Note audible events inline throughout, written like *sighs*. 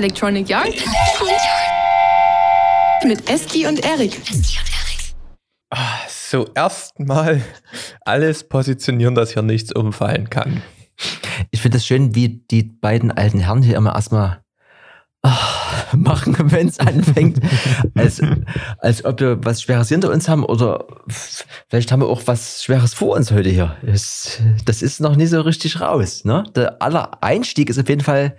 Electronic Yard mit Eski und Erik. Ah, so, erstmal alles positionieren, dass hier nichts umfallen kann. Ich finde es schön, wie die beiden alten Herren hier immer erstmal ach, machen, *laughs* wenn es anfängt. als, als ob wir was Schweres hinter uns haben oder vielleicht haben wir auch was Schweres vor uns heute hier. Das, das ist noch nicht so richtig raus. Ne? Der aller Einstieg ist auf jeden Fall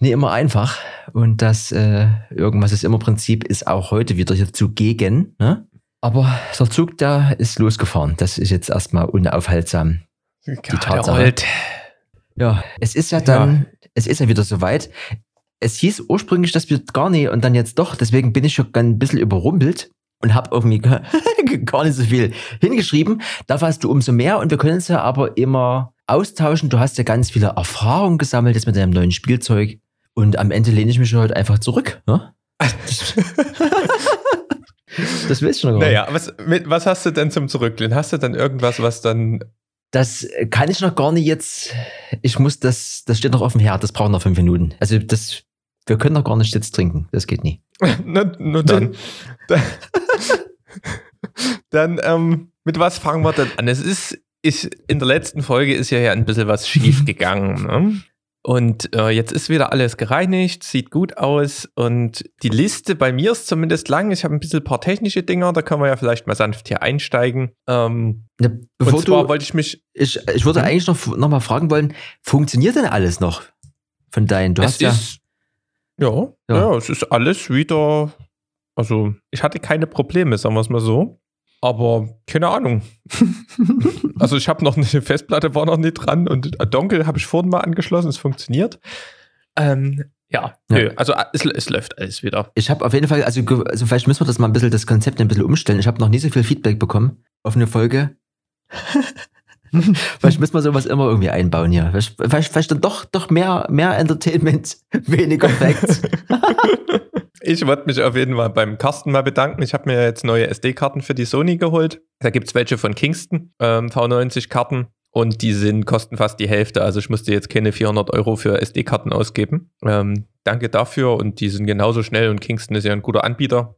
nie immer einfach. Und das äh, irgendwas ist immer Prinzip ist auch heute wieder hier zugegen. Ne? Aber der Zug, der ist losgefahren. Das ist jetzt erstmal unaufhaltsam. Die Tatsache. Ja, es ist ja dann, ja. es ist ja wieder soweit es hieß ursprünglich, dass wir gar nicht und dann jetzt doch. Deswegen bin ich schon ein bisschen überrumpelt und habe irgendwie *laughs* gar nicht so viel hingeschrieben. Da hast du umso mehr und wir können es ja aber immer austauschen. Du hast ja ganz viele Erfahrungen gesammelt jetzt mit deinem neuen Spielzeug und am Ende lehne ich mich heute einfach zurück. Ne? *laughs* das willst du noch gar Naja, was, mit, was hast du denn zum Zurücklehnen? Hast du dann irgendwas, was dann das kann ich noch gar nicht jetzt. Ich muss das, das steht noch auf dem Herd, das braucht noch fünf Minuten. Also das, wir können noch gar nicht jetzt trinken. Das geht nie. nur, nur dann. *laughs* dann, ähm, mit was fangen wir denn an? Es ist, ist, in der letzten Folge ist ja ein bisschen was schief *laughs* gegangen. Ne? Und äh, jetzt ist wieder alles gereinigt, sieht gut aus und die Liste bei mir ist zumindest lang. Ich habe ein bisschen ein paar technische Dinger, da können wir ja vielleicht mal sanft hier einsteigen. Ähm, ja, bevor und zwar du, wollte ich mich. Ich, ich würde hm? eigentlich noch, noch mal fragen wollen, funktioniert denn alles noch von deinen? Du es hast ja, ist, ja, ja, ja, es ist alles wieder. Also, ich hatte keine Probleme, sagen wir es mal so. Aber keine Ahnung. *laughs* also ich habe noch eine Festplatte, war noch nicht dran und Dongle habe ich vorhin mal angeschlossen, es funktioniert. Ähm, ja, ja. also es, es, läuft alles wieder. Ich habe auf jeden Fall, also, also vielleicht müssen wir das mal ein bisschen, das Konzept ein bisschen umstellen. Ich habe noch nie so viel Feedback bekommen auf eine Folge. *laughs* vielleicht müssen wir sowas immer irgendwie einbauen hier. Vielleicht, vielleicht, vielleicht dann doch, doch mehr, mehr Entertainment, *laughs* weniger Facts. Ich wollte mich auf jeden Fall beim Carsten mal bedanken. Ich habe mir jetzt neue SD-Karten für die Sony geholt. Da gibt es welche von Kingston, ähm, V90-Karten. Und die sind, kosten fast die Hälfte. Also ich musste jetzt keine 400 Euro für SD-Karten ausgeben. Ähm, danke dafür. Und die sind genauso schnell. Und Kingston ist ja ein guter Anbieter.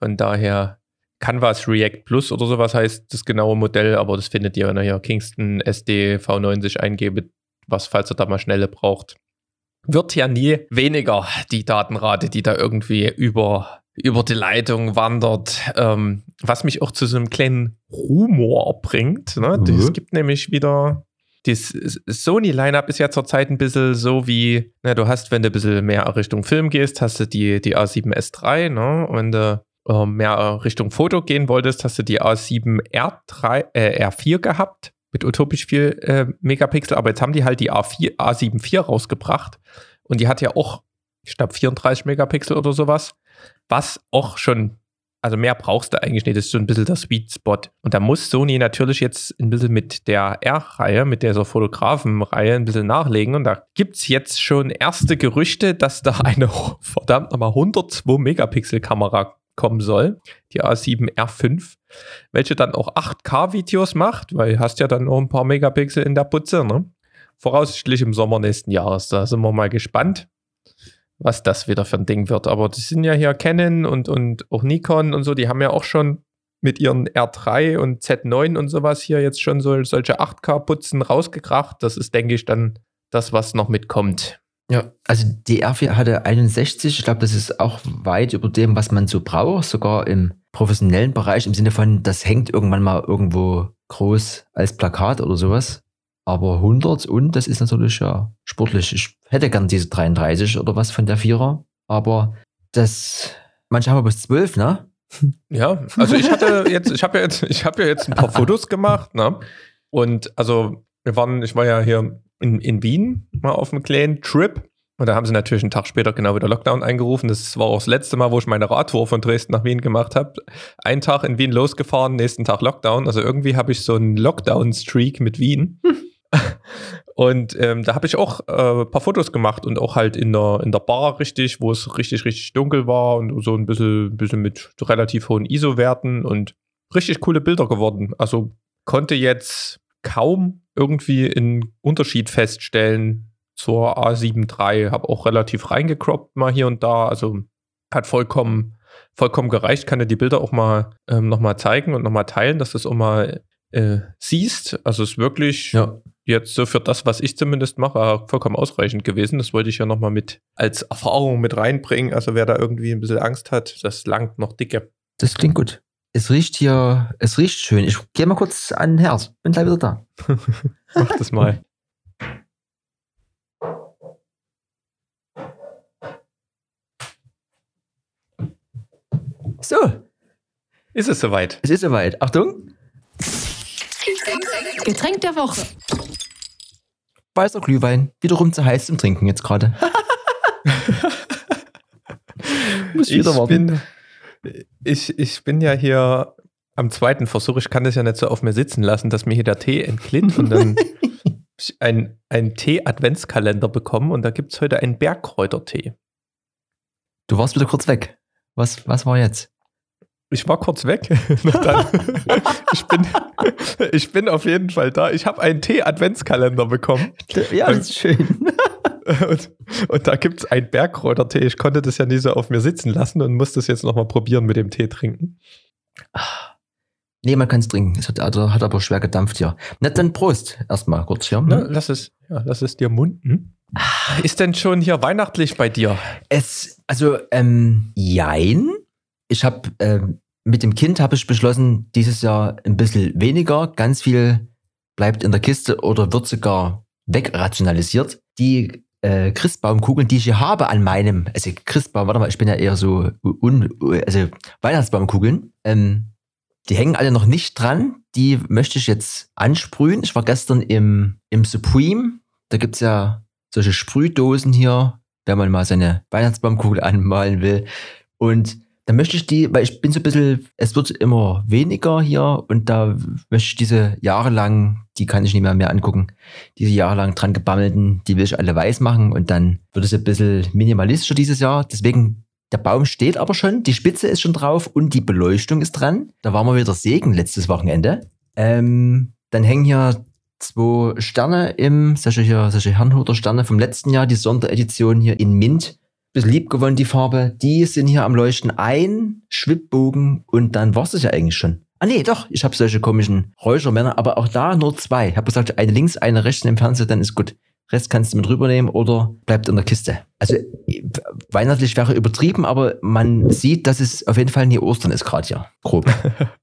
Von daher Canvas React Plus oder sowas heißt das genaue Modell. Aber das findet ihr, wenn ihr hier Kingston SD V90 eingebt, was, falls ihr da mal schnelle braucht wird ja nie weniger, die Datenrate, die da irgendwie über, über die Leitung wandert. Ähm, was mich auch zu so einem kleinen Rumor bringt. Ne? Mhm. Es gibt nämlich wieder das Sony-Line-Up ist ja zurzeit ein bisschen so wie, na, du hast, wenn du ein bisschen mehr Richtung Film gehst, hast du die, die A7S3, ne? Und wenn du äh, mehr Richtung Foto gehen wolltest, hast du die A7R3, äh, R4 gehabt mit utopisch viel äh, Megapixel, aber jetzt haben die halt die A4, A7 IV rausgebracht und die hat ja auch, ich glaube, 34 Megapixel oder sowas, was auch schon, also mehr brauchst du eigentlich nicht, das ist so ein bisschen der Sweet Spot. Und da muss Sony natürlich jetzt ein bisschen mit der R-Reihe, mit dieser Fotografenreihe ein bisschen nachlegen und da gibt es jetzt schon erste Gerüchte, dass da eine *laughs* verdammt nochmal 102 Megapixel Kamera kommen soll, die A7R5, welche dann auch 8K-Videos macht, weil hast ja dann noch ein paar Megapixel in der Putze, ne? Voraussichtlich im Sommer nächsten Jahres. Da sind wir mal gespannt, was das wieder für ein Ding wird. Aber das sind ja hier Canon und, und auch Nikon und so, die haben ja auch schon mit ihren R3 und Z9 und sowas hier jetzt schon so, solche 8K-Putzen rausgekracht. Das ist, denke ich, dann das, was noch mitkommt. Ja, also die R4 hatte 61. Ich glaube, das ist auch weit über dem, was man so braucht, sogar im professionellen Bereich, im Sinne von, das hängt irgendwann mal irgendwo groß als Plakat oder sowas. Aber 100 und das ist natürlich ja sportlich. Ich hätte gern diese 33 oder was von der Vierer, aber das, manche haben aber bis 12, ne? *laughs* Ja, also ich hatte jetzt, ich habe ja jetzt, ich habe ja jetzt ein paar *laughs* Fotos gemacht, ne? Und also wir waren, ich war ja hier in, in Wien mal auf einem kleinen Trip. Und da haben sie natürlich einen Tag später genau wieder Lockdown eingerufen. Das war auch das letzte Mal, wo ich meine Radtour von Dresden nach Wien gemacht habe. Einen Tag in Wien losgefahren, nächsten Tag Lockdown. Also irgendwie habe ich so einen Lockdown-Streak mit Wien. *laughs* und ähm, da habe ich auch äh, ein paar Fotos gemacht und auch halt in der, in der Bar richtig, wo es richtig, richtig dunkel war und so ein bisschen, bisschen mit relativ hohen ISO-Werten und richtig coole Bilder geworden. Also konnte jetzt kaum irgendwie einen Unterschied feststellen zur A7 III, habe auch relativ reingekroppt mal hier und da. Also hat vollkommen, vollkommen gereicht. Kann dir die Bilder auch mal ähm, nochmal zeigen und nochmal teilen, dass du es auch mal äh, siehst. Also es ist wirklich Ja. jetzt so für das, was ich zumindest mache, vollkommen ausreichend gewesen. Das wollte ich ja nochmal mit als Erfahrung mit reinbringen. Also wer da irgendwie ein bisschen Angst hat, das langt noch dicke. Das klingt gut. Es riecht hier, es riecht schön. Ich gehe mal kurz an den Herd. Bin gleich wieder da. *laughs* Mach das mal. So, Ist es soweit? es ist soweit. Achtung, Getränk der Woche. weißer Glühwein. Wiederum zu heiß zum Trinken jetzt gerade. *laughs* Muss ich wieder warten. bin, ich, ich bin ja hier am zweiten Versuch. Ich kann das ja nicht so auf mir sitzen lassen, dass mir hier der Tee entglitt und dann *laughs* ich einen, einen Tee-Adventskalender bekommen und da gibt es heute einen Bergkräutertee. Du warst wieder kurz weg. Was, was war jetzt? Ich war kurz weg. *laughs* Dann. ich, bin, ich bin auf jeden Fall da. Ich habe einen Tee-Adventskalender bekommen. Ja, das ist schön. Und, und da gibt es einen Bergkräutertee. Ich konnte das ja nie so auf mir sitzen lassen und muss das jetzt nochmal probieren mit dem Tee trinken. Nee, man kann es trinken. Es hat, also, hat aber schwer gedampft hier. Na, dann Prost. Erstmal kurz hier. Na, lass, es, ja, lass es dir munden. Ist denn schon hier weihnachtlich bei dir? Es, also, ähm, jein. Ich habe, ähm, mit dem Kind habe ich beschlossen, dieses Jahr ein bisschen weniger. Ganz viel bleibt in der Kiste oder wird sogar wegrationalisiert. Die äh, Christbaumkugeln, die ich hier habe an meinem, also Christbaum, warte mal, ich bin ja eher so un, also Weihnachtsbaumkugeln, ähm, die hängen alle noch nicht dran. Die möchte ich jetzt ansprühen. Ich war gestern im, im Supreme. Da gibt's ja solche Sprühdosen hier, wenn man mal seine Weihnachtsbaumkugel *laughs* anmalen will. Und da möchte ich die, weil ich bin so ein bisschen, es wird immer weniger hier und da möchte ich diese jahrelang, die kann ich nicht mehr mehr angucken, diese jahrelang dran gebammelten, die will ich alle weiß machen und dann wird es ein bisschen minimalistischer dieses Jahr. Deswegen, der Baum steht aber schon, die Spitze ist schon drauf und die Beleuchtung ist dran. Da waren wir wieder Segen letztes Wochenende. Ähm, dann hängen hier zwei Sterne im, solche, hier, solche Herrnhuter Sterne vom letzten Jahr, die Sonderedition hier in Mint. Bisschen lieb gewonnen, die Farbe. Die sind hier am Leuchten ein, Schwibbogen und dann war's es ja eigentlich schon. Ah nee, doch, ich habe solche komischen Räuchermänner, aber auch da nur zwei. Ich habe gesagt, eine links, eine rechts im Fernseher, dann ist gut. Rest kannst du mit rübernehmen oder bleibt in der Kiste. Also weihnachtlich wäre übertrieben, aber man sieht, dass es auf jeden Fall nie Ostern ist gerade hier. Grob.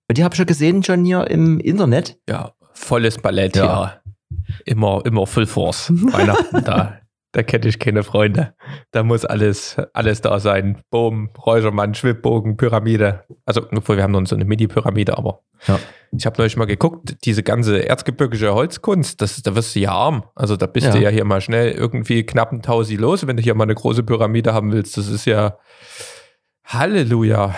Bei dir habe ich ja gesehen schon hier im Internet. Ja, volles Ballett, Ja. ja. Immer, immer Full Force. Weihnachten, da, *laughs* da kenne ich keine Freunde. Da muss alles, alles da sein. Boom, Räuchermann, Schwibbogen, Pyramide. Also, obwohl wir haben noch so eine Mini-Pyramide, aber Ja. ich habe neulich mal geguckt, diese ganze erzgebirgische Holzkunst, das, da wirst du ja arm. Also da bist Ja. du ja hier mal schnell irgendwie knapp ein Tausi los, wenn du hier mal eine große Pyramide haben willst. Das ist ja Halleluja.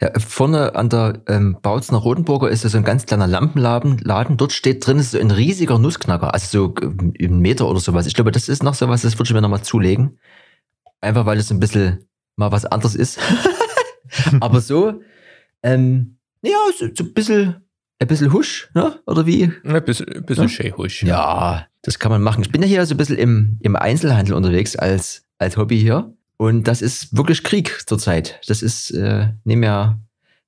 Ja, vorne an der ähm, Bautzner Rotenburger ist ja so ein ganz kleiner Lampenladen. Laden. Dort steht drin ist so ein riesiger Nussknacker, also so ähm, einen Meter oder sowas. Ich glaube, das ist noch sowas, das würde ich mir nochmal zulegen. Einfach weil es ein bisschen mal was anderes ist. *laughs* Aber so, ähm, ja, so, so ein bisschen, ein bisschen husch, ne? Oder wie? Ein bisschen, ein bisschen Ja. schähusch. Ja, das kann man machen. Ich bin ja hier so ein bisschen im, im Einzelhandel unterwegs als, als Hobby hier. Und das ist wirklich Krieg zurzeit. Das ist, äh, nicht mehr,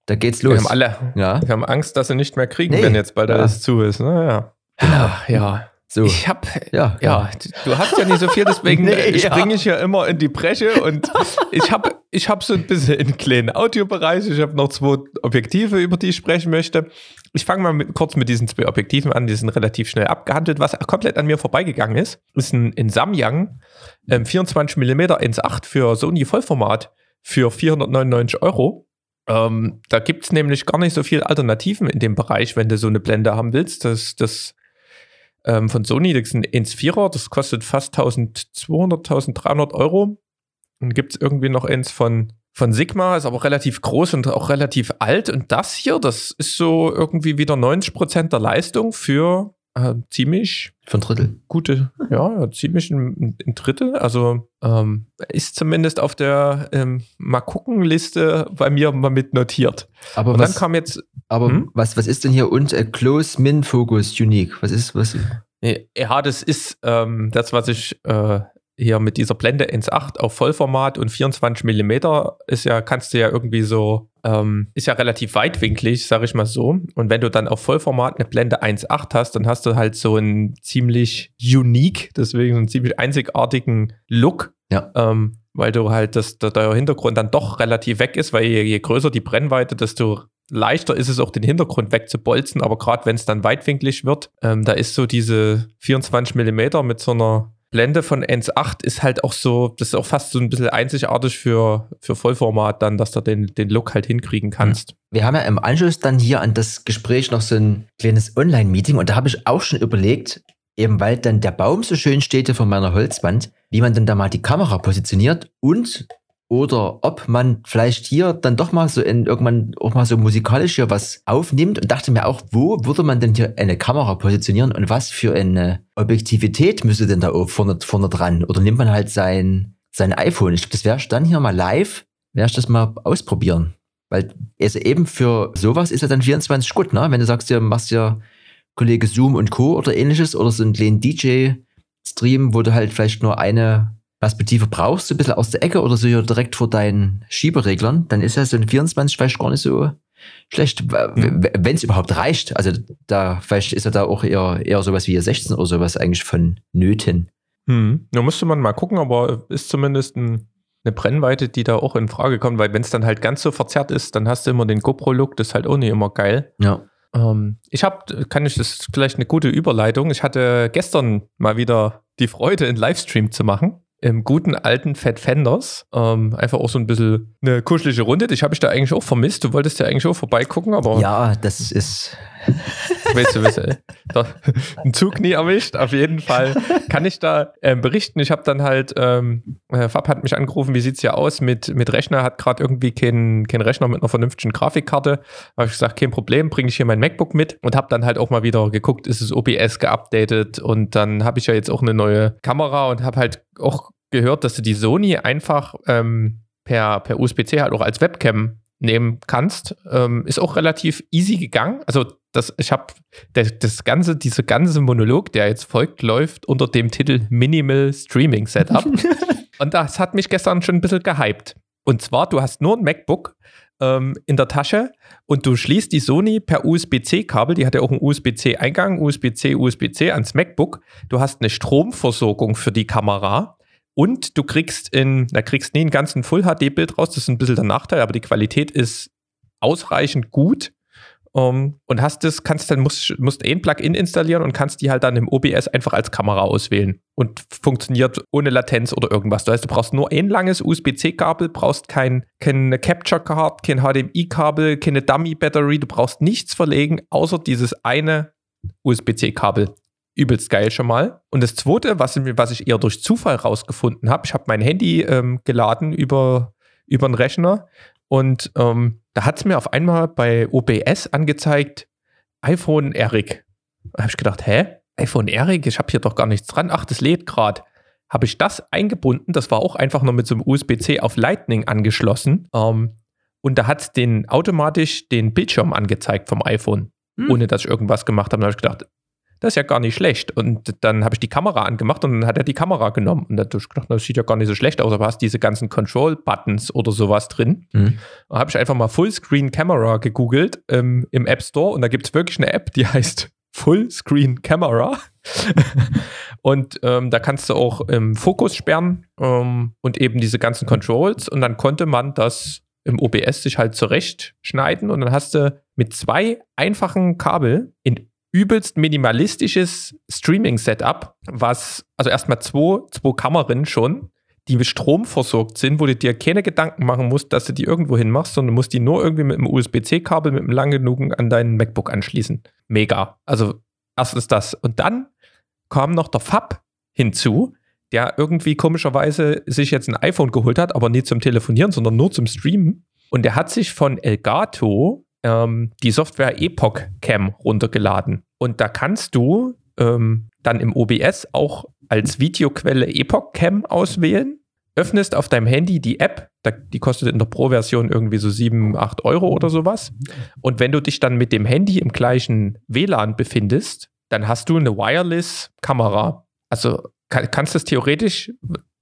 da geht's los. Wir haben alle, ja, wir haben Angst, dass sie nicht mehr kriegen, Nee. wenn jetzt bald Ja. alles zu ist. Naja. Genau. ja. so. Ich hab, ja, ja, du hast ja nicht so viel, deswegen *laughs* Nee, ja. springe ich ja immer in die Bresche und ich habe ich hab so ein bisschen einen kleinen Audiobereich. Ich habe noch zwei Objektive, über die ich sprechen möchte. Ich fange mal mit, kurz mit diesen zwei Objektiven an, die sind relativ schnell abgehandelt. Was komplett an mir vorbeigegangen ist, ist ein, ein Samyang ähm, 24 mm 1.8 für Sony Vollformat für 499 Euro. Ähm, da gibt es nämlich gar nicht so viele Alternativen in dem Bereich, wenn du so eine Blende haben willst. Das, das ähm, von Sony, das ist ein 1.4er, das kostet fast 1200, 1300 Euro. Dann gibt es irgendwie noch eins von, von Sigma, ist aber relativ groß und auch relativ alt. Und das hier, das ist so irgendwie wieder 90% der Leistung für äh, ziemlich Von Drittel. gute, ja, ja, ziemlich ein, ein Drittel. Also ähm, ist zumindest auf der ähm, mal gucken Liste bei mir mal mit notiert. Aber, Und was, dann kam jetzt, aber Hm? was, was ist denn hier und äh, Close Min Focus Unique? Was ist, was? Ja, das ist ähm, das, was ich äh, hier mit dieser Blende 1.8 auf Vollformat und 24 mm ist ja, kannst du ja irgendwie so, ähm, ist ja relativ weitwinklig, sag ich mal so. Und wenn du dann auf Vollformat eine Blende 1.8 hast, dann hast du halt so einen ziemlich unique, deswegen einen ziemlich einzigartigen Look. Ja. Ähm, weil du halt, das, der, der Hintergrund dann doch relativ weg ist, weil je, je größer die Brennweite, desto leichter ist es auch, den Hintergrund wegzubolzen. Aber gerade wenn es dann weitwinklig wird, ähm, da ist so diese 24 mm mit so einer Blende von 1.8 ist halt auch so, das ist auch fast so ein bisschen einzigartig für, für Vollformat dann, dass du den, den Look halt hinkriegen kannst. Wir haben ja im Anschluss dann hier an das Gespräch noch so ein kleines Online-Meeting und da habe ich auch schon überlegt, eben weil dann der Baum so schön steht hier von meiner Holzwand, wie man denn da mal die Kamera positioniert und oder ob man vielleicht hier dann doch mal so in irgendwann auch mal so musikalisch hier was aufnimmt und dachte mir auch, wo würde man denn hier eine Kamera positionieren und was für eine Objektivität müsste denn da vorne, vorne dran? Oder nimmt man halt sein, sein iPhone? Ich glaube, das ich dann hier mal live, werde ich das mal ausprobieren. Weil also eben für sowas ist ja dann 24 gut, ne? Wenn du sagst, du machst ja Kollege Zoom und Co. oder ähnliches oder so einen kleinen DJ-Stream, wo du halt vielleicht nur eine Perspektive brauchst, so ein bisschen aus der Ecke oder so hier direkt vor deinen Schiebereglern, dann ist ja so ein 24 vielleicht gar nicht so schlecht, wenn es überhaupt reicht. Also da vielleicht ist ja da auch eher, eher sowas wie 16 oder sowas eigentlich von Nöten. Hm. Da müsste man mal gucken, aber ist zumindest ein, eine Brennweite, die da auch in Frage kommt, weil wenn es dann halt ganz so verzerrt ist, dann hast du immer den GoPro-Look, das ist halt auch nicht immer geil. Ja. Ähm, ich habe, kann ich das vielleicht eine gute Überleitung. Ich hatte gestern mal wieder die Freude, einen Livestream zu machen im guten alten Fat Fenders. Ähm, einfach auch so ein bisschen eine kuschelige Runde. Dich habe ich da eigentlich auch vermisst. Du wolltest ja eigentlich auch vorbeigucken, aber. Ja, das ist. *laughs* Weißt du, weißt du, ein Zug nie erwischt. Auf jeden Fall kann ich da ähm, berichten. Ich habe dann halt, ähm, Fab hat mich angerufen, wie sieht es ja aus mit, mit Rechner, hat gerade irgendwie keinen kein Rechner mit einer vernünftigen Grafikkarte. Habe ich gesagt, kein Problem, bringe ich hier mein MacBook mit und habe dann halt auch mal wieder geguckt, ist es OBS geupdatet und dann habe ich ja jetzt auch eine neue Kamera und habe halt auch gehört, dass du die Sony einfach ähm, per, per USB-C halt auch als Webcam nehmen kannst. Ähm, ist auch relativ easy gegangen. Also das, ich habe das ganze, diese ganze Monolog, der jetzt folgt, läuft unter dem Titel Minimal Streaming Setup. *laughs* Und das hat mich gestern schon ein bisschen gehypt. Und zwar, du hast nur ein MacBook ähm, in der Tasche und du schließt die Sony per USB-C-Kabel, die hat ja auch einen USB-C-Eingang, USB-C, USB-C ans MacBook. Du hast eine Stromversorgung für die Kamera und du kriegst in, da kriegst nie einen ganzen Full-HD-Bild raus, das ist ein bisschen der Nachteil, aber die Qualität ist ausreichend gut. Um, ähm, und hast das, kannst dann, musst, musst ein Plugin installieren und kannst die halt dann im OBS einfach als Kamera auswählen und funktioniert ohne Latenz oder irgendwas. Das heißt, du brauchst nur ein langes USB-C-Kabel, brauchst kein, keine Capture-Card, kein HDMI-Kabel, keine Dummy-Battery, du brauchst nichts verlegen, außer dieses eine USB-C-Kabel übelst geil schon mal. Und das zweite, was, was ich eher durch Zufall rausgefunden habe, ich habe mein Handy ähm, geladen über, über einen Rechner und ähm, da hat es mir auf einmal bei OBS angezeigt, iPhone Eric. Da habe ich gedacht, hä? iPhone Eric? Ich habe hier doch gar nichts dran. Ach, das lädt gerade. Habe ich das eingebunden? Das war auch einfach nur mit so einem USB-C auf Lightning angeschlossen. Ähm, und da hat es den automatisch den Bildschirm angezeigt vom iPhone, hm. ohne dass ich irgendwas gemacht habe. Da habe ich gedacht, das ist ja gar nicht schlecht. Und dann habe ich die Kamera angemacht und dann hat er die Kamera genommen. Und da habe ich gedacht, das sieht ja gar nicht so schlecht aus, aber hast diese ganzen Control-Buttons oder sowas drin. Mhm. Da habe ich einfach mal Fullscreen Camera gegoogelt ähm, im App Store und da gibt es wirklich eine App, die *laughs* heißt Fullscreen Camera. *laughs* und ähm, da kannst du auch im Fokus sperren ähm, und eben diese ganzen Controls. Und dann konnte man das im OBS sich halt zurechtschneiden und dann hast du mit zwei einfachen Kabel in übelst minimalistisches Streaming-Setup, was, also erstmal zwei, zwei Kameras schon, die mit Strom versorgt sind, wo du dir keine Gedanken machen musst, dass du die irgendwo hin machst, sondern musst die nur irgendwie mit einem USB-C-Kabel, mit einem lang genugen an deinen MacBook anschließen. Mega. Also erstens das. Und dann kam noch der Fab hinzu, der irgendwie komischerweise sich jetzt ein iPhone geholt hat, aber nicht zum Telefonieren, sondern nur zum Streamen. Und der hat sich von Elgato ähm, die Software Epoch Cam runtergeladen. Und da kannst du ähm, dann im OBS auch als Videoquelle Epoch Cam auswählen, öffnest auf deinem Handy die App, die kostet in der Pro-Version irgendwie so 7, 8 Euro oder sowas. Und wenn du dich dann mit dem Handy im gleichen WLAN befindest, dann hast du eine Wireless-Kamera. Also kann, kannst du das theoretisch,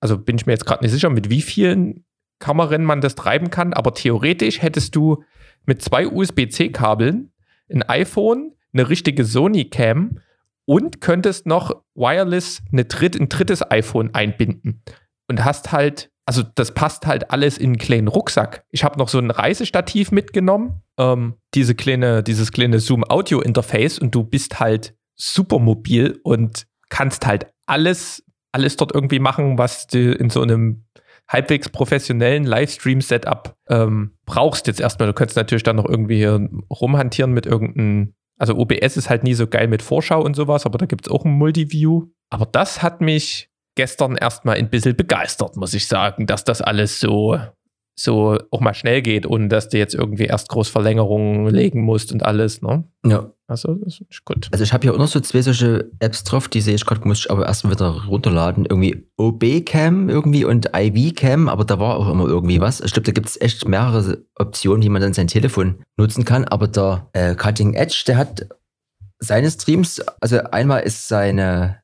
also bin ich mir jetzt gerade nicht sicher, mit wie vielen Kameras man das treiben kann, aber theoretisch hättest du mit zwei USB-C-Kabeln ein iPhone, eine richtige Sony-Cam und könntest noch wireless eine dritt, ein drittes iPhone einbinden. Und hast halt, also das passt halt alles in einen kleinen Rucksack. Ich habe noch so ein Reisestativ mitgenommen, ähm, diese kleine, dieses kleine Zoom-Audio-Interface und du bist halt super mobil und kannst halt alles, alles dort irgendwie machen, was du in so einem halbwegs professionellen Livestream-Setup ähm, brauchst jetzt erstmal. Du könntest natürlich dann noch irgendwie hier rumhantieren mit irgendeinem, also OBS ist halt nie so geil mit Vorschau und sowas, aber da gibt es auch ein Multiview. Aber das hat mich gestern erstmal ein bisschen begeistert, muss ich sagen, dass das alles so, so auch mal schnell geht, ohne dass du jetzt irgendwie erst Großverlängerungen legen musst und alles, ne? Ja. Also, das ist gut. Also ich habe hier auch noch so zwei solche Apps drauf, die sehe ich gerade, muss ich aber erst wieder runterladen. Irgendwie OB-Cam irgendwie und IV-Cam, aber da war auch immer irgendwie was. Ich glaube, da gibt es echt mehrere Optionen, wie man dann sein Telefon nutzen kann. Aber der äh, Cutting Edge, der hat seine Streams, also einmal ist seine,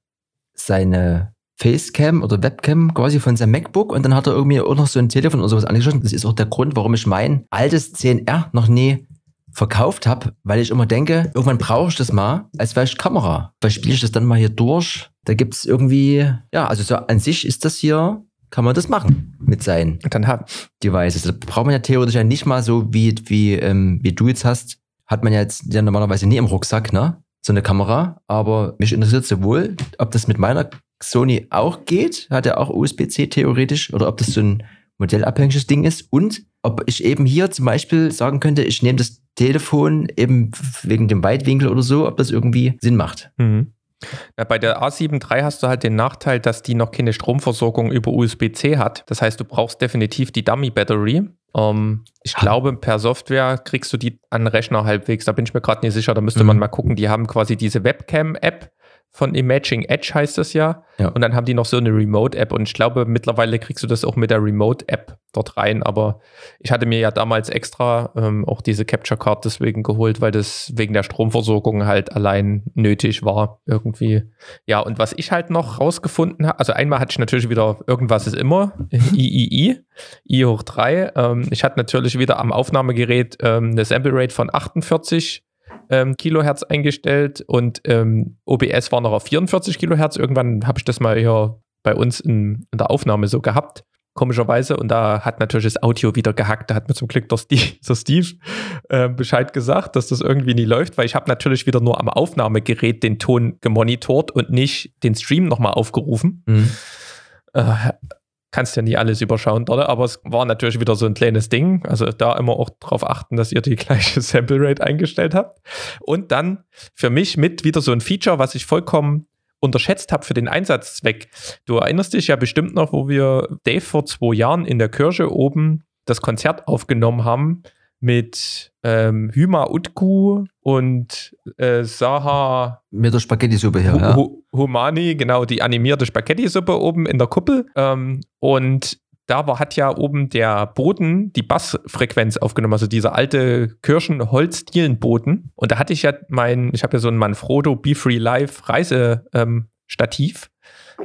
seine Facecam oder Webcam quasi von seinem MacBook und dann hat er irgendwie auch noch so ein Telefon oder sowas angeschlossen. Das ist auch der Grund, warum ich mein altes 10R noch nie verkauft habe, weil ich immer denke, irgendwann brauche ich das mal als vielleicht Kamera. Vielleicht spiele ich das dann mal hier durch. Da gibt es irgendwie, ja, also so an sich ist das hier, kann man das machen mit seinen dann haben Devices. Da braucht man ja theoretisch ja nicht mal so, wie, wie, ähm, wie du jetzt hast, hat man ja jetzt ja normalerweise nie im Rucksack, ne? So eine Kamera. Aber mich interessiert sowohl, ob das mit meiner Sony auch geht, hat ja auch USB-C theoretisch, oder ob das so ein modellabhängiges Ding ist und ob ich eben hier zum Beispiel sagen könnte, ich nehme das Telefon eben wegen dem Weitwinkel oder so, ob das irgendwie Sinn macht. Mhm. Ja, bei der A7 III hast du halt den Nachteil, dass die noch keine Stromversorgung über USB-C hat. Das heißt, du brauchst definitiv die Dummy Battery. Ähm, ich Ah. glaube, per Software kriegst du die an den Rechner halbwegs. Da bin ich mir gerade nicht sicher. Da müsste Mhm. man mal gucken. Die haben quasi diese Webcam-App von Imaging Edge heißt das ja. Ja. Und dann haben die noch so eine Remote-App. Und ich glaube, mittlerweile kriegst du das auch mit der Remote-App dort rein. Aber ich hatte mir ja damals extra ähm, auch diese Capture Card deswegen geholt, weil das wegen der Stromversorgung halt allein nötig war irgendwie. Ja, und was ich halt noch rausgefunden habe, also einmal hatte ich natürlich wieder irgendwas ist immer, III, *laughs* I hoch 3. Ähm, ich hatte natürlich wieder am Aufnahmegerät ähm, eine Sample Rate von 48 ähm, Kilohertz eingestellt und ähm, OBS war noch auf 44 Kilohertz. Irgendwann habe ich das mal hier bei uns in, in der Aufnahme so gehabt, komischerweise. Und da hat natürlich das Audio wieder gehackt. Da hat mir zum Glück der Steve, *laughs* der Steve äh, Bescheid gesagt, dass das irgendwie nie läuft, weil ich habe natürlich wieder nur am Aufnahmegerät den Ton gemonitort und nicht den Stream nochmal aufgerufen. Mhm. Äh, kannst ja nie alles überschauen dort, aber es war natürlich wieder so ein kleines Ding. Also da immer auch darauf achten, dass ihr die *laughs* gleiche Sample Rate eingestellt habt. Und dann für mich mit wieder so ein Feature, was ich vollkommen unterschätzt habe für den Einsatzzweck. Du erinnerst dich ja bestimmt noch, wo wir Dave vor zwei Jahren in der Kirche oben das Konzert aufgenommen haben mit ähm, Hüma Utku und äh, Saha Mit der Spaghetti-Suppe hier, Hu- ja. Hu- Humani, genau, die animierte Spaghetti-Suppe oben in der Kuppel. Ähm, und da war, hat ja oben der Boden die Bassfrequenz aufgenommen, also dieser alte Kirchenholzdielenboden. Und da hatte ich ja mein, ich habe ja so ein Manfrotto Be Free Live Reisestativ. Ähm, Stativ.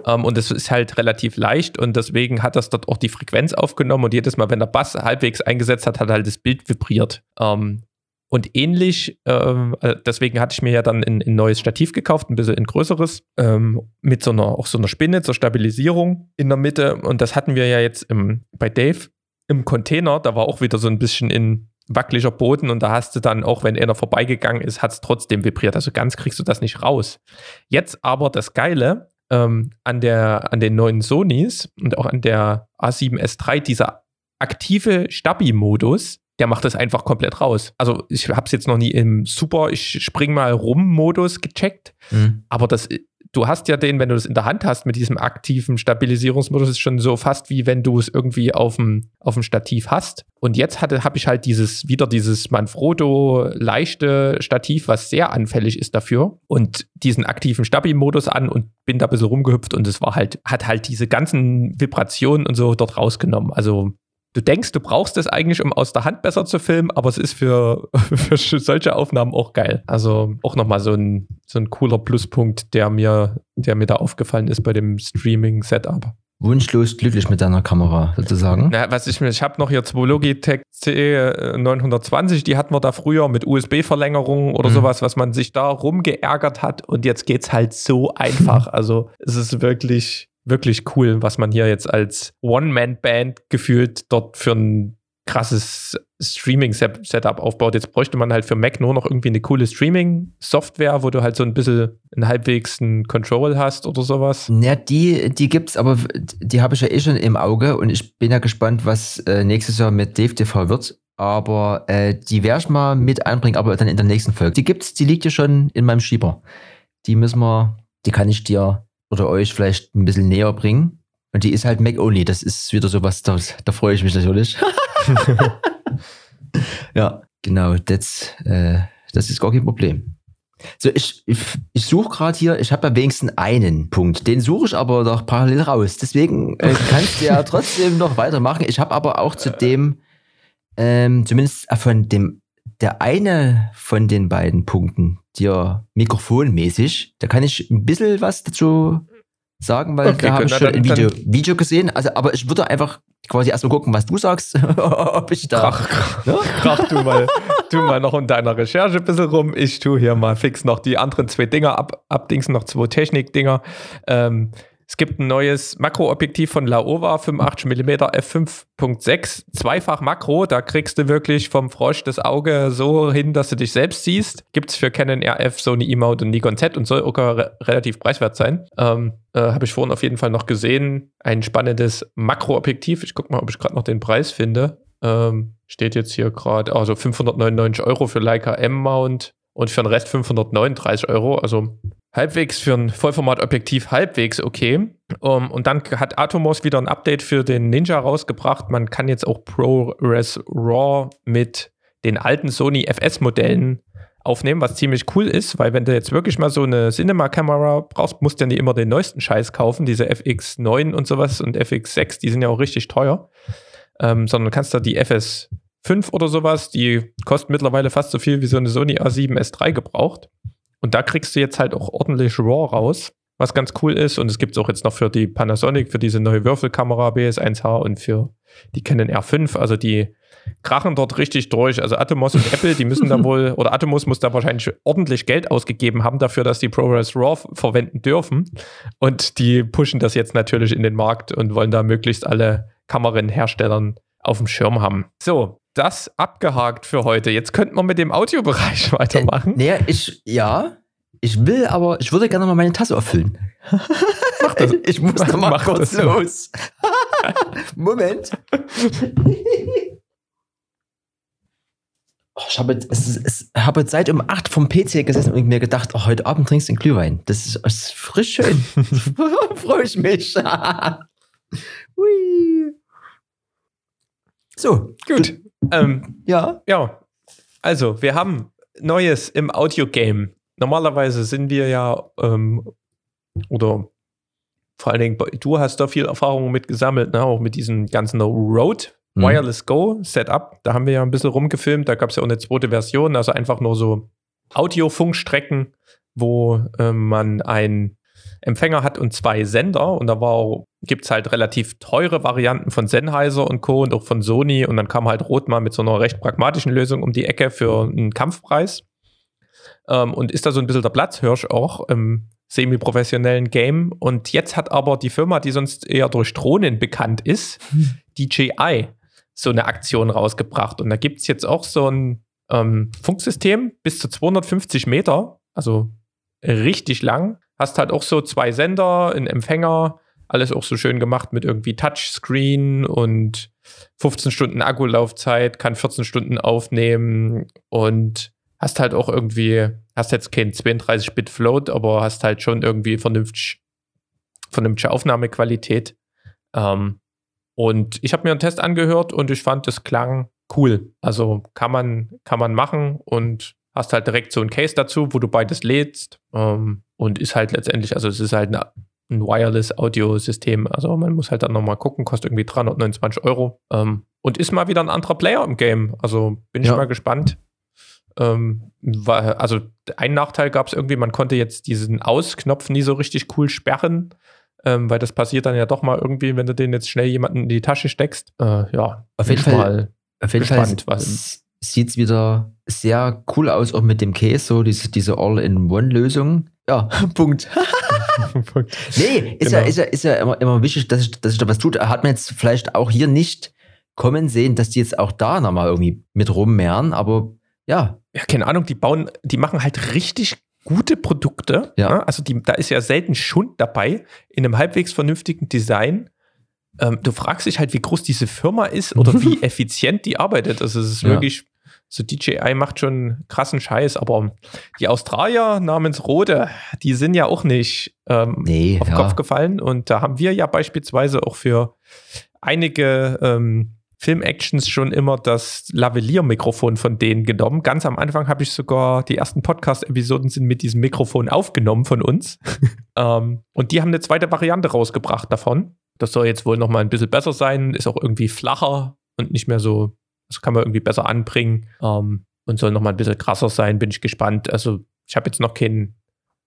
Ähm, und das ist halt relativ leicht und deswegen hat das dort auch die Frequenz aufgenommen und jedes Mal, wenn der Bass halbwegs eingesetzt hat, hat halt das Bild vibriert. Ähm, und ähnlich, ähm, äh, deswegen hatte ich mir ja dann ein, ein neues Stativ gekauft, ein bisschen ein größeres, ähm, mit so einer, auch so einer Spinne zur Stabilisierung in der Mitte. Und das hatten wir ja jetzt im, bei Dave im Container, da war auch wieder so ein bisschen in wackeliger Boden und da hast du dann auch, wenn einer vorbeigegangen ist, hat es trotzdem vibriert. Also ganz kriegst du das nicht raus. Jetzt aber das Geile ähm, an, der, an den neuen Sonys und auch an der A7S3, dieser aktive Stabi-Modus, der macht das einfach komplett raus. Also ich habe es jetzt noch nie im Super, ich spring mal rum Modus gecheckt, Mhm. aber das, du hast ja den, wenn du das in der Hand hast mit diesem aktiven Stabilisierungsmodus, ist schon so fast wie wenn du es irgendwie auf dem, auf dem Stativ hast. Und jetzt habe ich halt dieses, wieder dieses Manfrotto leichte Stativ, was sehr anfällig ist dafür und diesen aktiven Stabi-Modus an und bin da ein bisschen rumgehüpft und es war halt, hat halt diese ganzen Vibrationen und so dort rausgenommen. Also du denkst, du brauchst es eigentlich, um aus der Hand besser zu filmen, aber es ist für, *laughs* für solche Aufnahmen auch geil. Also auch nochmal so ein, so ein cooler Pluspunkt, der mir, der mir da aufgefallen ist bei dem Streaming-Setup. Wunschlos glücklich mit deiner Kamera, sozusagen. Na, was ich mir, ich habe noch hier zwei Logitech C920, die hatten wir da früher mit USB-Verlängerung oder mhm. sowas, was man sich da rumgeärgert hat und jetzt geht's halt so einfach. *laughs* also es ist wirklich wirklich cool, was man hier jetzt als One-Man-Band gefühlt dort für ein krasses Streaming-Setup aufbaut. Jetzt bräuchte man halt für Mac nur noch irgendwie eine coole Streaming-Software, wo du halt so ein bisschen einen halbwegs einen Control hast oder sowas. Ja, die, die gibt's, aber die habe ich ja eh schon im Auge und ich bin ja gespannt, was äh, nächstes Jahr mit Dave TV wird. Aber äh, die werde ich mal mit einbringen, aber dann in der nächsten Folge. Die gibt's, die liegt ja schon in meinem Schieber. Die müssen wir, die kann ich dir oder euch vielleicht ein bisschen näher bringen. Und die ist halt Mac-only. Das ist wieder sowas, da, da freue ich mich natürlich. *laughs* ja, genau. Das, äh, das ist gar kein Problem. So, ich, ich, ich suche gerade hier, ich habe ja wenigstens einen Punkt. Den suche ich aber noch parallel raus. Deswegen äh, kannst du ja *laughs* trotzdem noch weitermachen. Ich habe aber auch zu dem, ähm, zumindest von dem, der eine von den beiden Punkten, dir mikrofonmäßig. Da kann ich ein bisschen was dazu sagen, weil okay, da habe ich schon ein Video, Video gesehen. Also, aber ich würde einfach quasi erstmal gucken, was du sagst, *laughs* ob ich da. Krach, krach, ja? krach du mal, tu mal noch in deiner Recherche ein bisschen rum. Ich tue hier mal fix noch die anderen zwei Dinger ab, abdingsen, noch zwei Technik-Dinger. Ähm, es gibt ein neues Makroobjektiv von Laowa, 85 mm f5.6, zweifach Makro. Da kriegst du wirklich vom Frosch das Auge so hin, dass du dich selbst siehst. Gibt es für Canon RF, Sony E-Mount und Nikon Z und soll auch re relativ preiswert sein. Ähm, äh, Habe ich vorhin auf jeden Fall noch gesehen. Ein spannendes Makroobjektiv. Ich gucke mal, ob ich gerade noch den Preis finde. Ähm, steht jetzt hier gerade, also 599 Euro für Leica M-Mount und für den Rest 539 Euro. Also halbwegs für ein Vollformatobjektiv halbwegs okay. Um, und dann hat Atomos wieder ein Update für den Ninja rausgebracht. Man kann jetzt auch ProRes RAW mit den alten Sony FS-Modellen aufnehmen, was ziemlich cool ist, weil wenn du jetzt wirklich mal so eine Cinema-Kamera brauchst, musst du ja nicht immer den neuesten Scheiß kaufen, diese FX9 und sowas und FX6, die sind ja auch richtig teuer, ähm, sondern kannst da die FS5 oder sowas, die kosten mittlerweile fast so viel wie so eine Sony A7 S3 gebraucht. Und da kriegst du jetzt halt auch ordentlich RAW raus, was ganz cool ist. Und es gibt es auch jetzt noch für die Panasonic, für diese neue Würfelkamera BS1H und für die Canon R5. Also die krachen dort richtig durch. Also Atomos und Apple, die müssen da *laughs* wohl, oder Atomos muss da wahrscheinlich ordentlich Geld ausgegeben haben dafür, dass die ProRes RAW verwenden dürfen. Und die pushen das jetzt natürlich in den Markt und wollen da möglichst alle Kamerenherstellern auf dem Schirm haben. So, das abgehakt für heute. Jetzt könnten wir mit dem Audiobereich *laughs* weitermachen. Äh, nee, ich, ja, ich will, aber ich würde gerne mal meine Tasse auffüllen. *laughs* Mach das. Ich muss noch mal Mach kurz los. *laughs* Moment. Oh, ich habe jetzt, es, es, habe jetzt seit um 8 vom PC gesessen und mir gedacht, oh, heute Abend trinkst du einen Glühwein. Das ist, ist frisch schön. Freue ich mich. So, gut. Ähm, ja. Ja. Also, wir haben Neues im Audio-Game. Normalerweise sind wir ja, ähm, oder vor allen Dingen, du hast da viel Erfahrung mit gesammelt, ne? auch mit diesem ganzen Road mhm. Wireless Go Setup. Da haben wir ja ein bisschen rumgefilmt. Da gab es ja auch eine zweite Version, also einfach nur so Audiofunkstrecken, wo äh, man ein Empfänger hat und zwei Sender. Und da gibt es halt relativ teure Varianten von Sennheiser und Co. und auch von Sony. Und dann kam halt Rot mal mit so einer recht pragmatischen Lösung um die Ecke für einen Kampfpreis. Ähm, und ist da so ein bisschen der Platzhirsch auch im semi-professionellen Game. Und jetzt hat aber die Firma, die sonst eher durch Drohnen bekannt ist, *laughs* hm. DJI, so eine Aktion rausgebracht. Und da gibt es jetzt auch so ein ähm, Funksystem bis zu 250 Meter, also richtig lang, Hast halt auch so zwei Sender, einen Empfänger, alles auch so schön gemacht mit irgendwie Touchscreen und 15 Stunden Akkulaufzeit, kann 14 Stunden aufnehmen und hast halt auch irgendwie, hast jetzt kein 32-Bit Float, aber hast halt schon irgendwie vernünftig, vernünftige Aufnahmequalität. Ähm, und ich habe mir einen Test angehört und ich fand, das klang cool. Also kann man, kann man machen und hast halt direkt so ein Case dazu, wo du beides lädst. Ähm, und ist halt letztendlich, also es ist halt eine, ein Wireless-Audio-System. Also man muss halt dann nochmal gucken, kostet irgendwie 329 Euro. Ähm, und ist mal wieder ein anderer Player im Game. Also bin ich Ja. mal gespannt. Ähm, war, also ein Nachteil gab es irgendwie, man konnte jetzt diesen Ausknopf nie so richtig cool sperren, ähm, weil das passiert dann ja doch mal irgendwie, wenn du den jetzt schnell jemanden in die Tasche steckst. Äh, ja, Auf jeden ich Fall- Auf jeden Gespannt, Fall was- sieht es wieder sehr cool aus, auch mit dem Case, so diese, diese All-in-One-Lösung. Ja, *laughs* *laughs* Punkt. Nee, ist, ja, Genau. ist ja, ist ja immer, immer wichtig, dass, ich- dass sich da was tut. Hat man jetzt vielleicht auch hier nicht kommen sehen, dass die jetzt auch da nochmal irgendwie mit rummehren, aber ja, ja, keine Ahnung, die bauen, die machen halt richtig gute Produkte. Ja. ne? Also die, da ist ja selten Schund dabei in einem halbwegs vernünftigen Design. Ähm, du fragst dich halt, wie groß diese Firma ist oder *laughs* wie effizient die arbeitet. Also es ist Ja. wirklich, so DJI macht schon krassen Scheiß, aber die Australier namens Rode, die sind ja auch nicht ähm, nee, auf den ja. Kopf gefallen. Und da haben wir ja beispielsweise auch für einige ähm, Film-Actions schon immer das Lavalier-Mikrofon von denen genommen. Ganz am Anfang habe ich sogar, die ersten Podcast-Episoden sind mit diesem Mikrofon aufgenommen von uns. *laughs* ähm, und die haben eine zweite Variante rausgebracht davon. Das soll jetzt wohl noch mal ein bisschen besser sein, ist auch irgendwie flacher und nicht mehr so, das kann man irgendwie besser anbringen ähm, und soll noch mal ein bisschen krasser sein, bin ich gespannt. Also ich habe jetzt noch keinen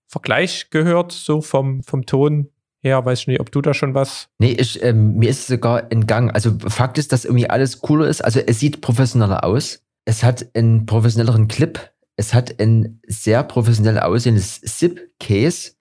Vergleich gehört, so vom, vom Ton her. Weiß ich nicht, ob du da schon was. Nee, ich, ähm, mir ist es sogar entgangen. Also Fakt ist, dass irgendwie alles cooler ist. Also es sieht professioneller aus. Es hat einen professionelleren Clip. Es hat ein sehr professionell aussehendes Zip-Case.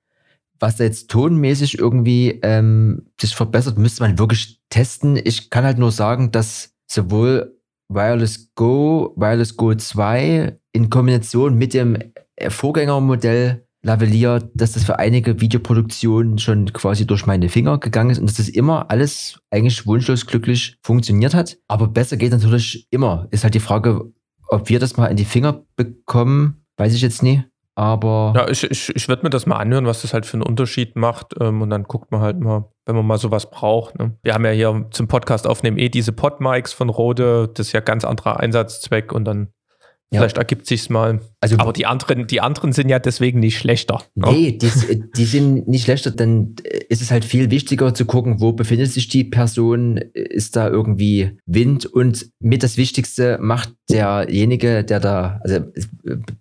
Was jetzt tonmäßig irgendwie ähm, sich verbessert, müsste man wirklich testen. Ich kann halt nur sagen, dass sowohl Wireless Go, Wireless Go 2 in Kombination mit dem äh, Vorgängermodell Lavalier, dass das für einige Videoproduktionen schon quasi durch meine Finger gegangen ist und dass das immer alles eigentlich wunschlos glücklich funktioniert hat. Aber besser geht natürlich immer. Ist halt die Frage, ob wir das mal in die Finger bekommen, weiß ich jetzt nie. Aber Ja, ich, ich, ich würde mir das mal anhören, was das halt für einen Unterschied macht. Ähm, und dann guckt man halt mal, wenn man mal sowas braucht. Ne? Wir haben ja hier zum Podcast aufnehmen eh diese Pod-Mics von Rode. Das ist ja ganz anderer Einsatzzweck und dann Ja. vielleicht ergibt sich's mal. also Aber die anderen, die anderen sind ja deswegen nicht schlechter. ne? Nee, die, die sind nicht schlechter, dann ist es halt viel wichtiger zu gucken, wo befindet sich die Person, ist da irgendwie Wind und mit das Wichtigste macht derjenige, der da, also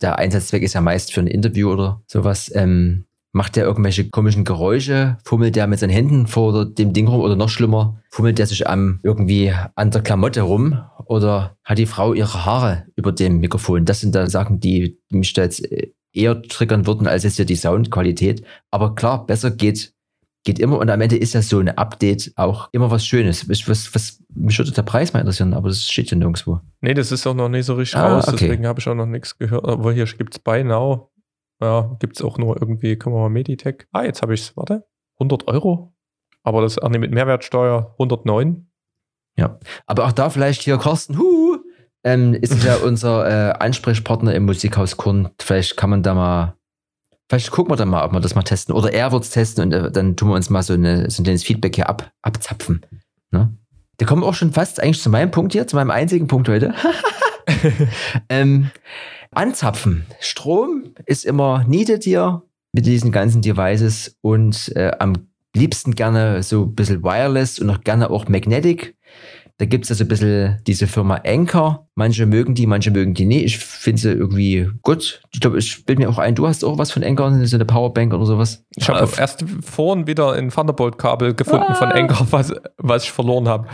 der Einsatzzweck ist ja meist für ein Interview oder sowas, ähm, macht der irgendwelche komischen Geräusche, fummelt der mit seinen Händen vor dem Ding rum oder noch schlimmer, fummelt der sich am irgendwie an der Klamotte rum oder hat die Frau ihre Haare über dem Mikrofon. Das sind da Sachen, die mich da jetzt äh, eher triggern würden als jetzt ja die Soundqualität. Aber klar, besser geht, geht immer und am Ende ist ja so ein Update auch immer was Schönes. Was, was, was mich würde der Preis mal interessieren, aber das steht ja nirgendwo. Nee, das ist auch noch nicht so richtig Ah, raus, okay. deswegen habe ich auch noch nichts gehört. Aber hier gibt es Buy Now. Ja, gibt es auch nur irgendwie, können wir mal Meditech. Ah, jetzt habe ich es, warte, 100 Euro. Aber das auch nicht mit Mehrwertsteuer 109. Aber auch da vielleicht hier Carsten, hu, ähm, ist ja *laughs* unser äh, Ansprechpartner im Musikhaus Korn. Vielleicht kann man da mal, vielleicht gucken wir da mal, ob wir das mal testen. Oder er wird es testen und äh, dann tun wir uns mal so, eine, so ein kleines Feedback hier ab, abzapfen. Ne? Da kommen wir auch schon fast eigentlich zu meinem Punkt hier, zu meinem einzigen Punkt heute. *laughs* ähm, anzapfen. Strom ist immer needed hier mit diesen ganzen Devices und äh, am liebsten gerne so ein bisschen wireless und auch gerne auch magnetic. Da gibt es also ein bisschen diese Firma Anchor. Manche mögen die, manche mögen die nicht. Ich finde sie irgendwie gut. Ich glaube, ich bilde mir auch ein, du hast auch was von Anchor, so eine Powerbank oder sowas. Ich habe Auf- erst vorhin wieder ein Thunderbolt-Kabel gefunden von Ah. Anker, *laughs* was, was ich verloren habe.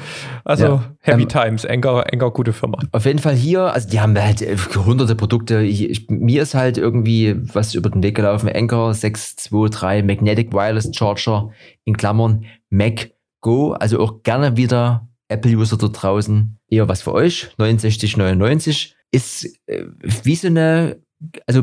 Also Ja. Happy Ähm, Times, Anker, Anker, gute Firma. Auf jeden Fall hier, also die haben halt äh, hunderte Produkte. Ich, ich, mir ist halt irgendwie was über den Weg gelaufen. Anchor 623 Magnetic Wireless Charger in Klammern Mac Go. Also auch gerne wieder Apple-User da draußen. Eher was für euch. 69,99 ist äh, wie so eine, also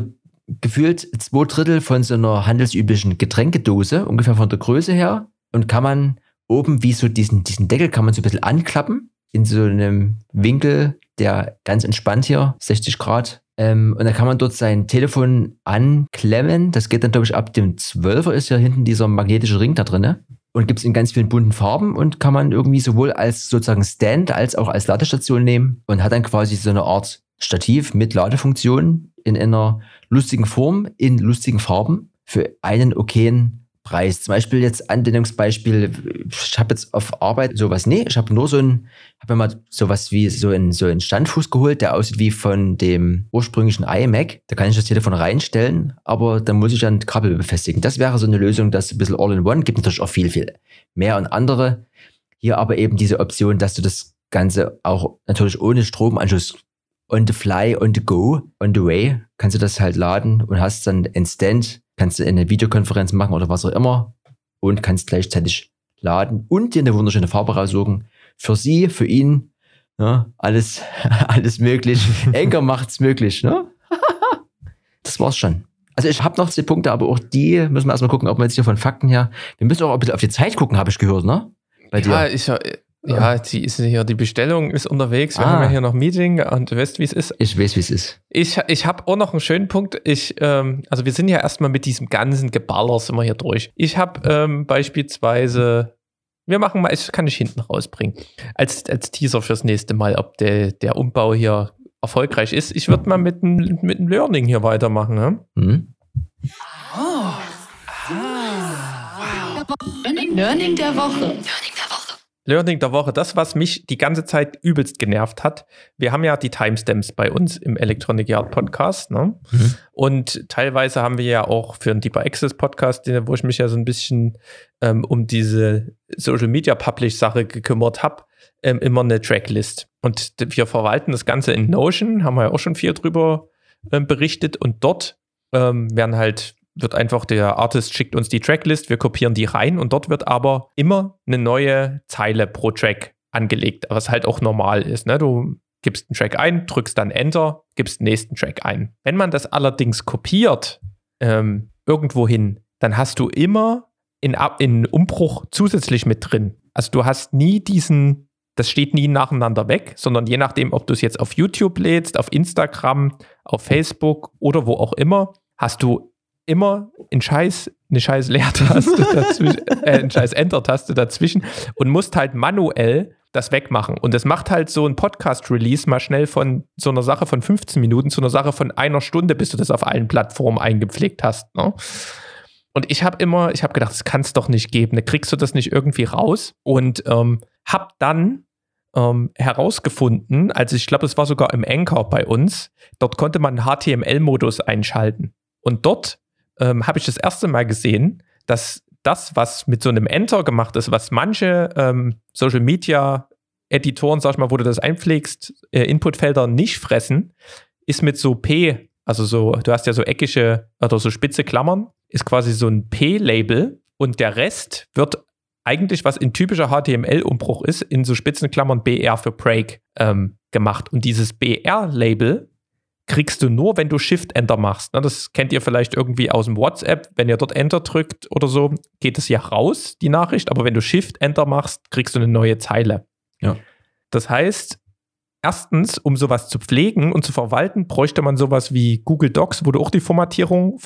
gefühlt zwei Drittel von so einer handelsüblichen Getränkedose, ungefähr von der Größe her. Und kann man oben wie so diesen, diesen Deckel kann man so ein bisschen anklappen in so einem Winkel, der ganz entspannt hier, 60 Grad. Ähm, und dann kann man dort sein Telefon anklemmen. Das geht dann, glaube ich, ab dem 12er ist ja hinten dieser magnetische Ring da drinne Und gibt es in ganz vielen bunten Farben und kann man irgendwie sowohl als sozusagen Stand als auch als Ladestation nehmen und hat dann quasi so eine Art Stativ mit Ladefunktion in einer lustigen Form, in lustigen Farben für einen okayen Preis. Zum Beispiel jetzt Anwendungsbeispiel, ich habe jetzt auf Arbeit sowas, nee, ich habe nur so ein, habe mir mal sowas wie so einen, so Standfuß geholt, der aussieht wie von dem ursprünglichen iMac. Da kann ich das Telefon reinstellen, aber dann muss ich dann Kabel befestigen. Das wäre so eine Lösung, das ein bisschen All-in-One, gibt natürlich auch viel, viel mehr und andere. Hier aber eben diese Option, dass du das Ganze auch natürlich ohne Stromanschluss on the fly, on the go, on the way, kannst du das halt laden und hast dann instant, kannst du eine Videokonferenz machen oder was auch immer und kannst gleichzeitig laden und dir eine wunderschöne Farbe raussuchen. Für sie, für ihn, ne, alles, *laughs* alles möglich. *laughs* Enker macht's möglich, ne? *laughs* das war's schon. Also ich habe noch zehn Punkte, aber auch die müssen wir erstmal gucken, ob wir jetzt hier von Fakten her. Wir müssen auch ein bisschen auf die Zeit gucken, habe ich gehört, ne? Bei ja, dir. ich, ja, die ist hier, die Bestellung ist unterwegs. Wir ah. haben ja hier noch Meeting und du weißt, wie es ist. Ich weiß, wie es ist. Ich, ich habe auch noch einen schönen Punkt. Ich, ähm, also wir sind ja erstmal mit diesem ganzen Geballer sind wir hier durch. Ich habe ähm, beispielsweise, wir machen mal, ich kann ich hinten rausbringen, als, als Teaser fürs nächste Mal, ob der, der Umbau hier erfolgreich ist. Ich würde mal mit einem mit Learning hier weitermachen. Ne? Mhm. Oh. Ah. Learning der Woche. Learning der Woche. Learning der Woche, das, was mich die ganze Zeit übelst genervt hat. Wir haben ja die Timestamps bei uns im Electronic Yard Podcast. Ne? Mhm. Und teilweise haben wir ja auch für den Deeper Access Podcast, wo ich mich ja so ein bisschen ähm, um diese Social Media Publish Sache gekümmert habe, ähm, immer eine Tracklist. Und wir verwalten das Ganze in Notion, haben wir ja auch schon viel drüber ähm, berichtet. Und dort ähm, werden halt wird einfach der Artist schickt uns die Tracklist, wir kopieren die rein und dort wird aber immer eine neue Zeile pro Track angelegt, was halt auch normal ist. Ne? Du gibst einen Track ein, drückst dann Enter, gibst den nächsten Track ein. Wenn man das allerdings kopiert ähm, irgendwo hin, dann hast du immer in, in Umbruch zusätzlich mit drin. Also du hast nie diesen, das steht nie nacheinander weg, sondern je nachdem, ob du es jetzt auf YouTube lädst, auf Instagram, auf Facebook oder wo auch immer, hast du immer in Scheiß, eine scheiß Leertaste *laughs* dazwischen, äh, eine scheiß Enter-Taste dazwischen und musst halt manuell das wegmachen. Und das macht halt so ein Podcast-Release mal schnell von so einer Sache von 15 Minuten zu einer Sache von einer Stunde, bis du das auf allen Plattformen eingepflegt hast. Ne? Und ich habe immer, ich habe gedacht, das kann es doch nicht geben. Da kriegst du das nicht irgendwie raus. Und ähm, habe dann ähm, herausgefunden, also ich glaube, es war sogar im Anchor bei uns, dort konnte man HTML-Modus einschalten. Und dort ähm, habe ich das erste Mal gesehen, dass das, was mit so einem Enter gemacht ist, was manche ähm, Social Media Editoren, sag ich mal, wo du das einpflegst, äh, Inputfelder nicht fressen, ist mit so P, also so, du hast ja so eckige oder so spitze Klammern, ist quasi so ein P-Label und der Rest wird eigentlich, was in typischer HTML-Umbruch ist, in so spitzen Klammern BR für Break ähm, gemacht. Und dieses BR-Label kriegst du nur, wenn du Shift-Enter machst. Das kennt ihr vielleicht irgendwie aus dem WhatsApp. Wenn ihr dort Enter drückt oder so, geht es ja raus, die Nachricht. Aber wenn du Shift-Enter machst, kriegst du eine neue Zeile. Ja. Das heißt, erstens, um sowas zu pflegen und zu verwalten, bräuchte man sowas wie Google Docs, wo du auch die Formatierung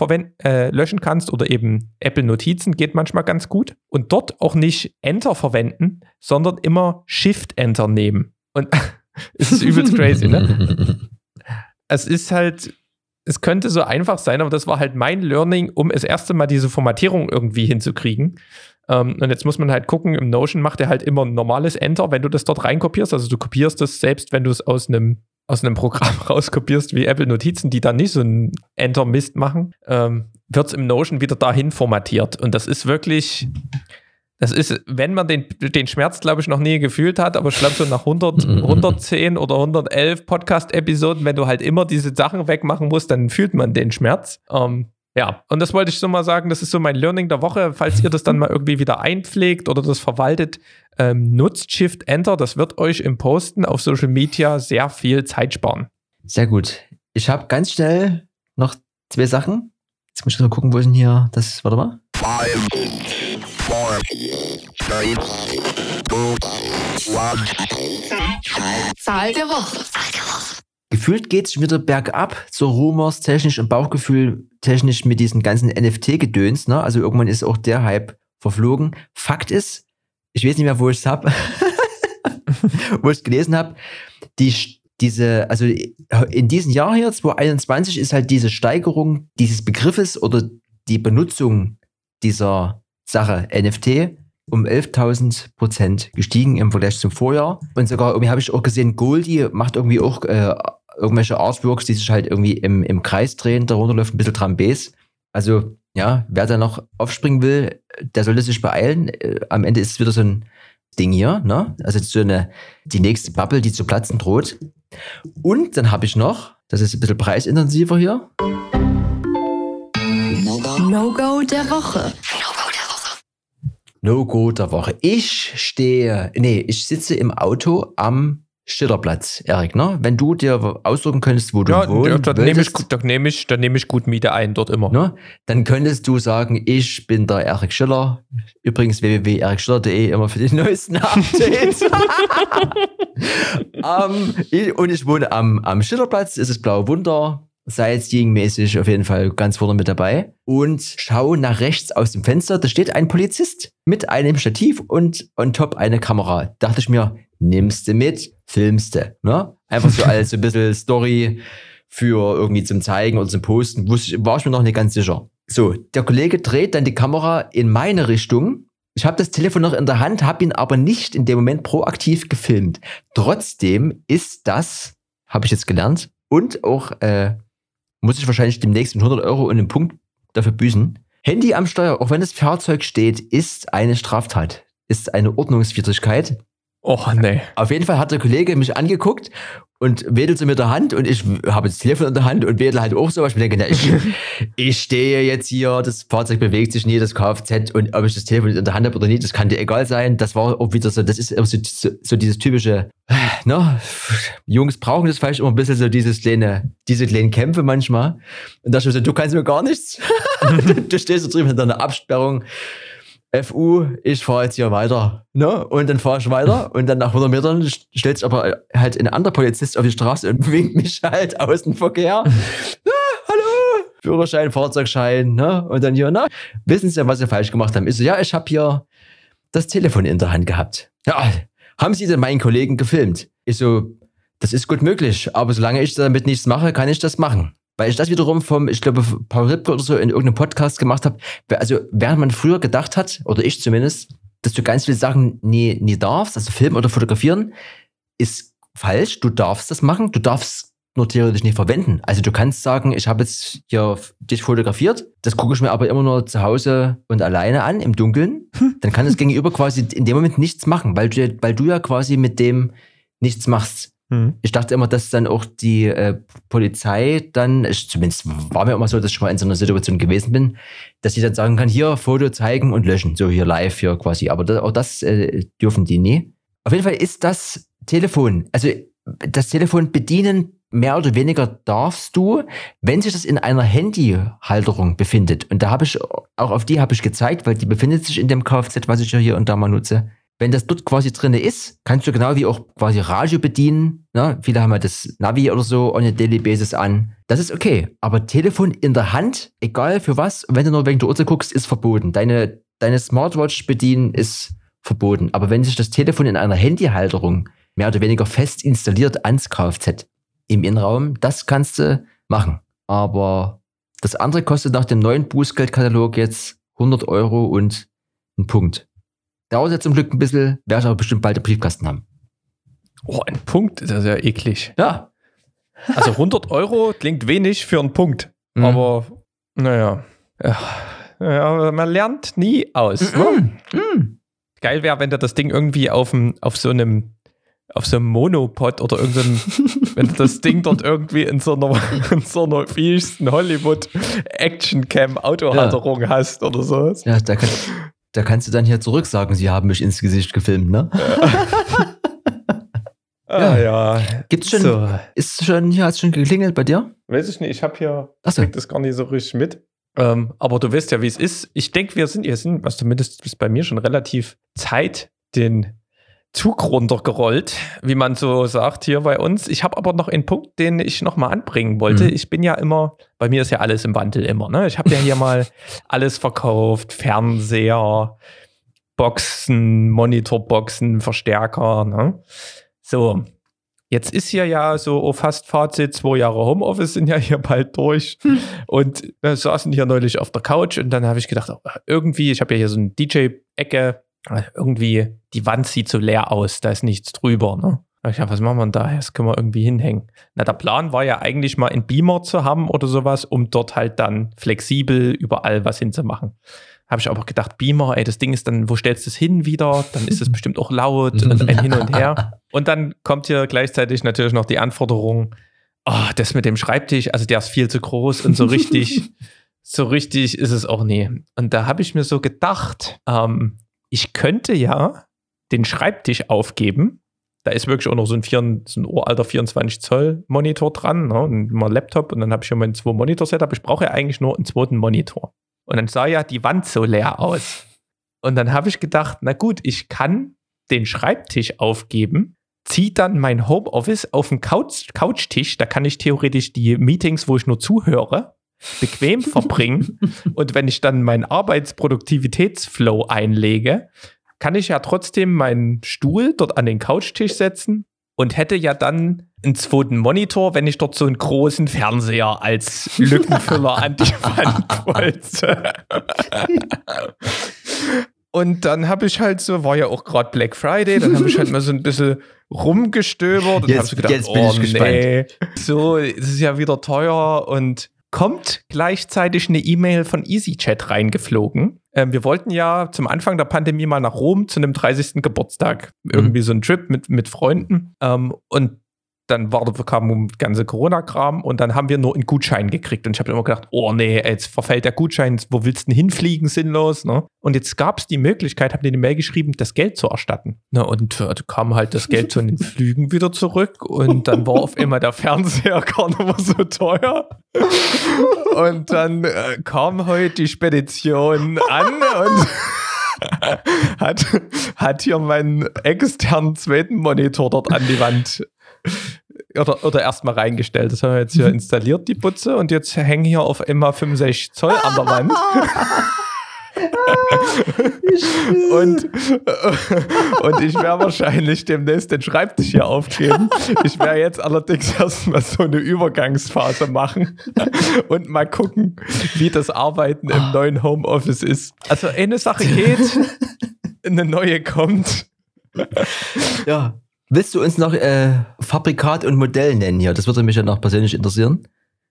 äh, löschen kannst oder eben Apple Notizen geht manchmal ganz gut. Und dort auch nicht Enter verwenden, sondern immer Shift-Enter nehmen. Und *laughs* es ist übelst crazy, ne? *laughs* es ist halt, es könnte so einfach sein, aber das war halt mein Learning, um das erste Mal diese Formatierung irgendwie hinzukriegen. Ähm, und jetzt muss man halt gucken, im Notion macht er halt immer ein normales Enter, wenn du das dort reinkopierst. Also du kopierst das selbst, wenn du es aus einem aus einem Programm *laughs* rauskopierst wie Apple Notizen, die dann nicht so ein Enter-Mist machen, ähm, wird es im Notion wieder dahin formatiert. Und das ist wirklich, das ist, wenn man den, den Schmerz, glaube ich, noch nie gefühlt hat, aber ich glaube, so nach 100, 110 *laughs* oder 111 Podcast-Episoden, wenn du halt immer diese Sachen wegmachen musst, dann fühlt man den Schmerz. Ähm, ja, und das wollte ich so mal sagen, das ist so mein Learning der Woche. Falls ihr das dann mal irgendwie wieder einpflegt oder das verwaltet, ähm, nutzt Shift Enter. Das wird euch im Posten auf Social Media sehr viel Zeit sparen. Sehr gut. Ich habe ganz schnell noch zwei Sachen. Jetzt muss ich mal gucken, wo ist denn hier das, warte mal. Five, Zahl der Woche. Gefühlt geht es wieder bergab, so Rumors technisch und Bauchgefühl technisch mit diesen ganzen NFT-Gedöns. Ne? Also irgendwann ist auch der Hype verflogen. Fakt ist, ich weiß nicht mehr, wo ich es habe, *laughs* wo ich es gelesen habe, die, diese, also in diesem Jahr hier, 2021, ist halt diese Steigerung dieses Begriffes oder die Benutzung dieser Sache, NFT um 11.000 Prozent gestiegen im Vergleich zum Vorjahr. Und sogar irgendwie habe ich auch gesehen, Goldie macht irgendwie auch äh, irgendwelche Artworks, die sich halt irgendwie im, im Kreis drehen, darunter läuft ein bisschen Trambes. Also ja, wer da noch aufspringen will, der sollte sich beeilen. Äh, am Ende ist es wieder so ein Ding hier, ne? Also so eine, die nächste Bubble, die zu platzen droht. Und dann habe ich noch, das ist ein bisschen preisintensiver hier. No-Go der Woche. No-Go der Woche. Ich stehe, nee, ich sitze im Auto am Schillerplatz, Erik, ne? Wenn du dir ausdrücken könntest, wo du Ja, wohnst, da nehme ich, da nehme ich, nehme ich gut Miete ein, dort immer. ne? dann könntest du sagen, ich bin der Erik Schiller. Übrigens www.erikschiller.de immer für die *laughs* neuesten Updates. *laughs* *laughs* ähm, ich, und ich wohne am, am Schillerplatz, es ist Blaue Wunder. Sightseeing-mäßig auf jeden Fall ganz vorne mit dabei. Und schau nach rechts aus dem Fenster, da steht ein Polizist mit einem Stativ und on top eine Kamera. Dachte ich mir, nimmst du mit, filmst du. Ne? Einfach so als ein bisschen Story für irgendwie zum Zeigen oder zum Posten. Wusste war ich mir noch nicht ganz sicher. So, der Kollege dreht dann die Kamera in meine Richtung. Ich habe das Telefon noch in der Hand, habe ihn aber nicht in dem Moment proaktiv gefilmt. Trotzdem ist das, habe ich jetzt gelernt, und auch äh, muss ich wahrscheinlich demnächst 100 Euro und einen Punkt dafür büßen. Handy am Steuer, auch wenn das Fahrzeug steht, ist eine Straftat, ist eine Ordnungswidrigkeit. Och, nee. Auf jeden Fall hat der Kollege mich angeguckt und wedelte mit der Hand und ich habe das Telefon in der Hand und wedel halt auch so. Ich mir denke, na, ich, *laughs* ich stehe jetzt hier, das Fahrzeug bewegt sich nie, das Kfz und ob ich das Telefon in der Hand habe oder nicht, das kann dir egal sein. Das war auch wieder so, das ist immer so, so, so dieses typische, *sighs* ne, Jungs brauchen das vielleicht immer ein bisschen so dieses kleine, diese kleinen Kämpfe manchmal. Und da ich mir so, du kannst mir gar nichts. du, *laughs* *laughs* du stehst da drüben hinter einer Absperrung. FU, ich fahre jetzt hier weiter. Ne? Und dann fahre ich weiter *laughs* und dann nach 100 Metern stellt sich aber halt ein anderer Polizist auf die Straße und *laughs* winkt mich halt aus dem Verkehr. *laughs* ah, hallo, Führerschein, Fahrzeugschein. Ne? Und dann hier, na, wissen Sie, was Sie falsch gemacht haben? Ich so, ja, ich habe hier das Telefon in der Hand gehabt. Ja, haben Sie denn meinen Kollegen gefilmt? Ich so, das ist gut möglich, aber solange ich damit nichts mache, kann ich das machen. Weil ich das wiederum vom, ich glaube, Paul Ripke oder so in irgendeinem Podcast gemacht habe. Also, während man früher gedacht hat, oder ich zumindest, dass du ganz viele Sachen nie, nie darfst, also filmen oder fotografieren, ist falsch. Du darfst das machen. Du darfst nur theoretisch nicht verwenden. Also du kannst sagen, ich habe jetzt hier dich fotografiert, das gucke ich mir aber immer nur zu Hause und alleine an, im Dunkeln. Dann kann das Gegenüber quasi in dem Moment nichts machen, weil du, weil du ja quasi mit dem nichts machst. Hm. Ich dachte immer, dass dann auch die äh, Polizei dann, ich, zumindest war mir immer so, dass ich mal in so einer Situation gewesen bin, dass die dann sagen kann, hier Foto zeigen und löschen, so hier live hier quasi. Aber das, auch das äh, dürfen die nie. Auf jeden Fall ist das Telefon, also das Telefon bedienen mehr oder weniger darfst du, wenn sich das in einer Handyhalterung befindet. Und da habe ich, auch auf die habe ich gezeigt, weil die befindet sich in dem Kfz, was ich ja hier und da mal nutze. Wenn das dort quasi drinne ist, kannst du genau wie auch quasi Radio bedienen. Ne? Viele haben ja das Navi oder so on a daily basis an. Das ist okay. Aber Telefon in der Hand, egal für was, und wenn du nur wegen der Uhrzeit guckst, ist verboten. Deine, deine Smartwatch bedienen ist verboten. Aber wenn sich das Telefon in einer Handyhalterung mehr oder weniger fest installiert ans Kfz im Innenraum, das kannst du machen. Aber das andere kostet nach dem neuen Bußgeldkatalog jetzt 100 Euro und ein Punkt. Dauert jetzt zum Glück ein bisschen, werde ich aber bestimmt bald den Briefkasten haben. Oh, ein Punkt, das ist ja eklig. Ja. Also 100 Euro klingt wenig für einen Punkt. Mhm. Aber, naja. Ja, ja, man lernt nie aus. ne? Mm. Geil wäre, wenn du das Ding irgendwie auf, dem, auf so einem auf so einem Monopod oder irgendeinem, *laughs* wenn du das Ding dort irgendwie in so einer, *laughs* in so einer fiesten Hollywood Action Cam Autohalterung hast oder so. Ja, da, kann, da kannst du dann hier zurück sagen, sie haben mich ins Gesicht gefilmt, ne? *laughs* Ah, ja. Gibt's schon, So. ist schon, hier hat schon geklingelt bei dir? Weiß ich nicht, ich habe hier, Ach so. krieg das gar nicht so richtig mit. Ähm, aber du weißt ja, wie es ist. Ich denke, wir sind, wir sind, was zumindest ist bei mir schon relativ Zeit den Zug runtergerollt, wie man so sagt hier bei uns. Ich habe aber noch einen Punkt, den ich noch mal anbringen wollte. Mhm. Ich bin ja immer, bei mir ist ja alles im Wandel immer. Ne? Ich habe ja hier mal *laughs* alles verkauft, Fernseher, Boxen, Monitorboxen, Verstärker. Ne? So. Jetzt ist hier ja so oh, fast Fazit, zwei Jahre Homeoffice sind ja hier bald durch. und wir saßen hier neulich auf der Couch und dann habe ich gedacht, oh, irgendwie, ich habe ja hier so eine DJ-Ecke, irgendwie die Wand sieht so leer aus, da ist nichts drüber. Ne? Ich dachte, was machen wir denn da? Das können wir irgendwie hinhängen. Na, der Plan war ja eigentlich mal einen Beamer zu haben oder sowas, um dort halt dann flexibel überall was hinzumachen. Habe ich aber gedacht, Beamer, ey, das Ding ist dann, wo stellst du es hin wieder? Dann ist es bestimmt auch laut und ein Hin und Her. *laughs* Und dann kommt hier gleichzeitig natürlich noch die Anforderung, oh, das mit dem Schreibtisch, also der ist viel zu groß und so richtig, *laughs* so richtig ist es auch nie. Und da habe ich mir so gedacht, ähm, ich könnte ja den Schreibtisch aufgeben. Da ist wirklich auch noch so ein, vier, so ein uralter 24 Zoll Monitor dran, ne, und mal Laptop und dann habe ich ja mein zwei Monitor-Setup. Ich brauche ja eigentlich nur einen zweiten Monitor. Und dann sah ja die Wand so leer aus. Und dann habe ich gedacht, na gut, ich kann den Schreibtisch aufgeben, ziehe dann mein Homeoffice auf den Couch, Couchtisch, da kann ich theoretisch die Meetings, wo ich nur zuhöre, bequem *laughs* verbringen. Und wenn ich dann meinen Arbeitsproduktivitätsflow einlege, kann ich ja trotzdem meinen Stuhl dort an den Couchtisch setzen und hätte ja dann einen zweiten Monitor, wenn ich dort so einen großen Fernseher als Lückenfüller an die *laughs* Wand wollte. Und dann habe ich halt so, war ja auch gerade Black Friday, dann habe ich halt mal so ein bisschen rumgestöbert und habe so gedacht, jetzt bin oh ich gespannt. nee, so, das ist ja wieder teuer und kommt gleichzeitig eine E-Mail von EasyChat reingeflogen. Ähm, wir wollten ja zum Anfang der Pandemie mal nach Rom zu einem 30. Geburtstag. Irgendwie so ein Trip mit, mit Freunden. Ähm, und dann war, kam ganze Corona-Kram und dann haben wir nur einen Gutschein gekriegt. Und ich habe immer gedacht, oh nee, jetzt verfällt der Gutschein, wo willst du denn hinfliegen, sinnlos. Ne? Und jetzt gab es die Möglichkeit, habe dir eine Mail geschrieben, das Geld zu erstatten. Na, und äh, kam halt das Geld zu den Flügen wieder zurück und dann war auf einmal der Fernseher *laughs* gar nicht mehr so teuer. Und dann äh, kam heute die Spedition an und *laughs* hat, hat hier meinen externen zweiten Monitor dort an die Wand oder, oder erstmal reingestellt. Das haben wir jetzt hier installiert, die Putze, und jetzt hängen hier auf immer 65 Zoll an der Wand. und, und ich werde wahrscheinlich demnächst den Schreibtisch hier aufgeben. Ich werde jetzt allerdings erstmal so eine Übergangsphase machen und mal gucken, wie das Arbeiten im neuen Homeoffice ist. Also eine Sache geht, eine neue kommt. Ja. Willst du uns noch äh, Fabrikat und Modell nennen hier? Das würde mich ja noch persönlich interessieren.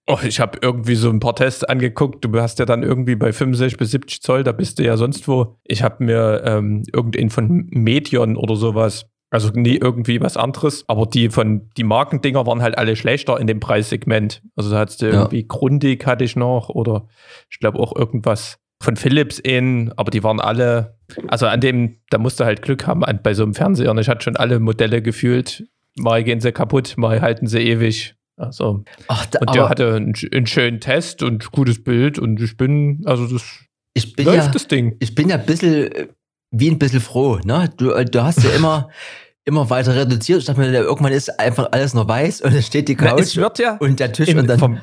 Oh, ich habe irgendwie so ein paar Tests angeguckt. Du hast ja dann irgendwie bei 65 bis 70 Zoll, da bist du ja sonst wo. Ich habe mir ähm, irgendeinen von Medion oder sowas, also nie irgendwie was anderes, aber die von die Markendinger waren halt alle schlechter in dem Preissegment. Also da hattest du Ja. irgendwie Grundig hatte ich noch oder ich glaube auch irgendwas von Philips in, aber die waren alle, also an dem, da musst du halt Glück haben an, bei so einem Fernseher. Und ich hatte schon alle Modelle gefühlt. Mal gehen sie kaputt, mal halten sie ewig. Also Ach, da, und der hatte einen, einen schönen Test und gutes Bild und ich bin, also das ich bin läuft ja, das Ding. ich bin ja ein bisschen, äh, wie ein bisschen froh, ne? Du, äh, du hast ja immer, *laughs* immer weiter reduziert. Ich dachte mir, irgendwann ist einfach alles noch weiß und es steht die Na, Couch es wird ja und der Tisch und dann. vom,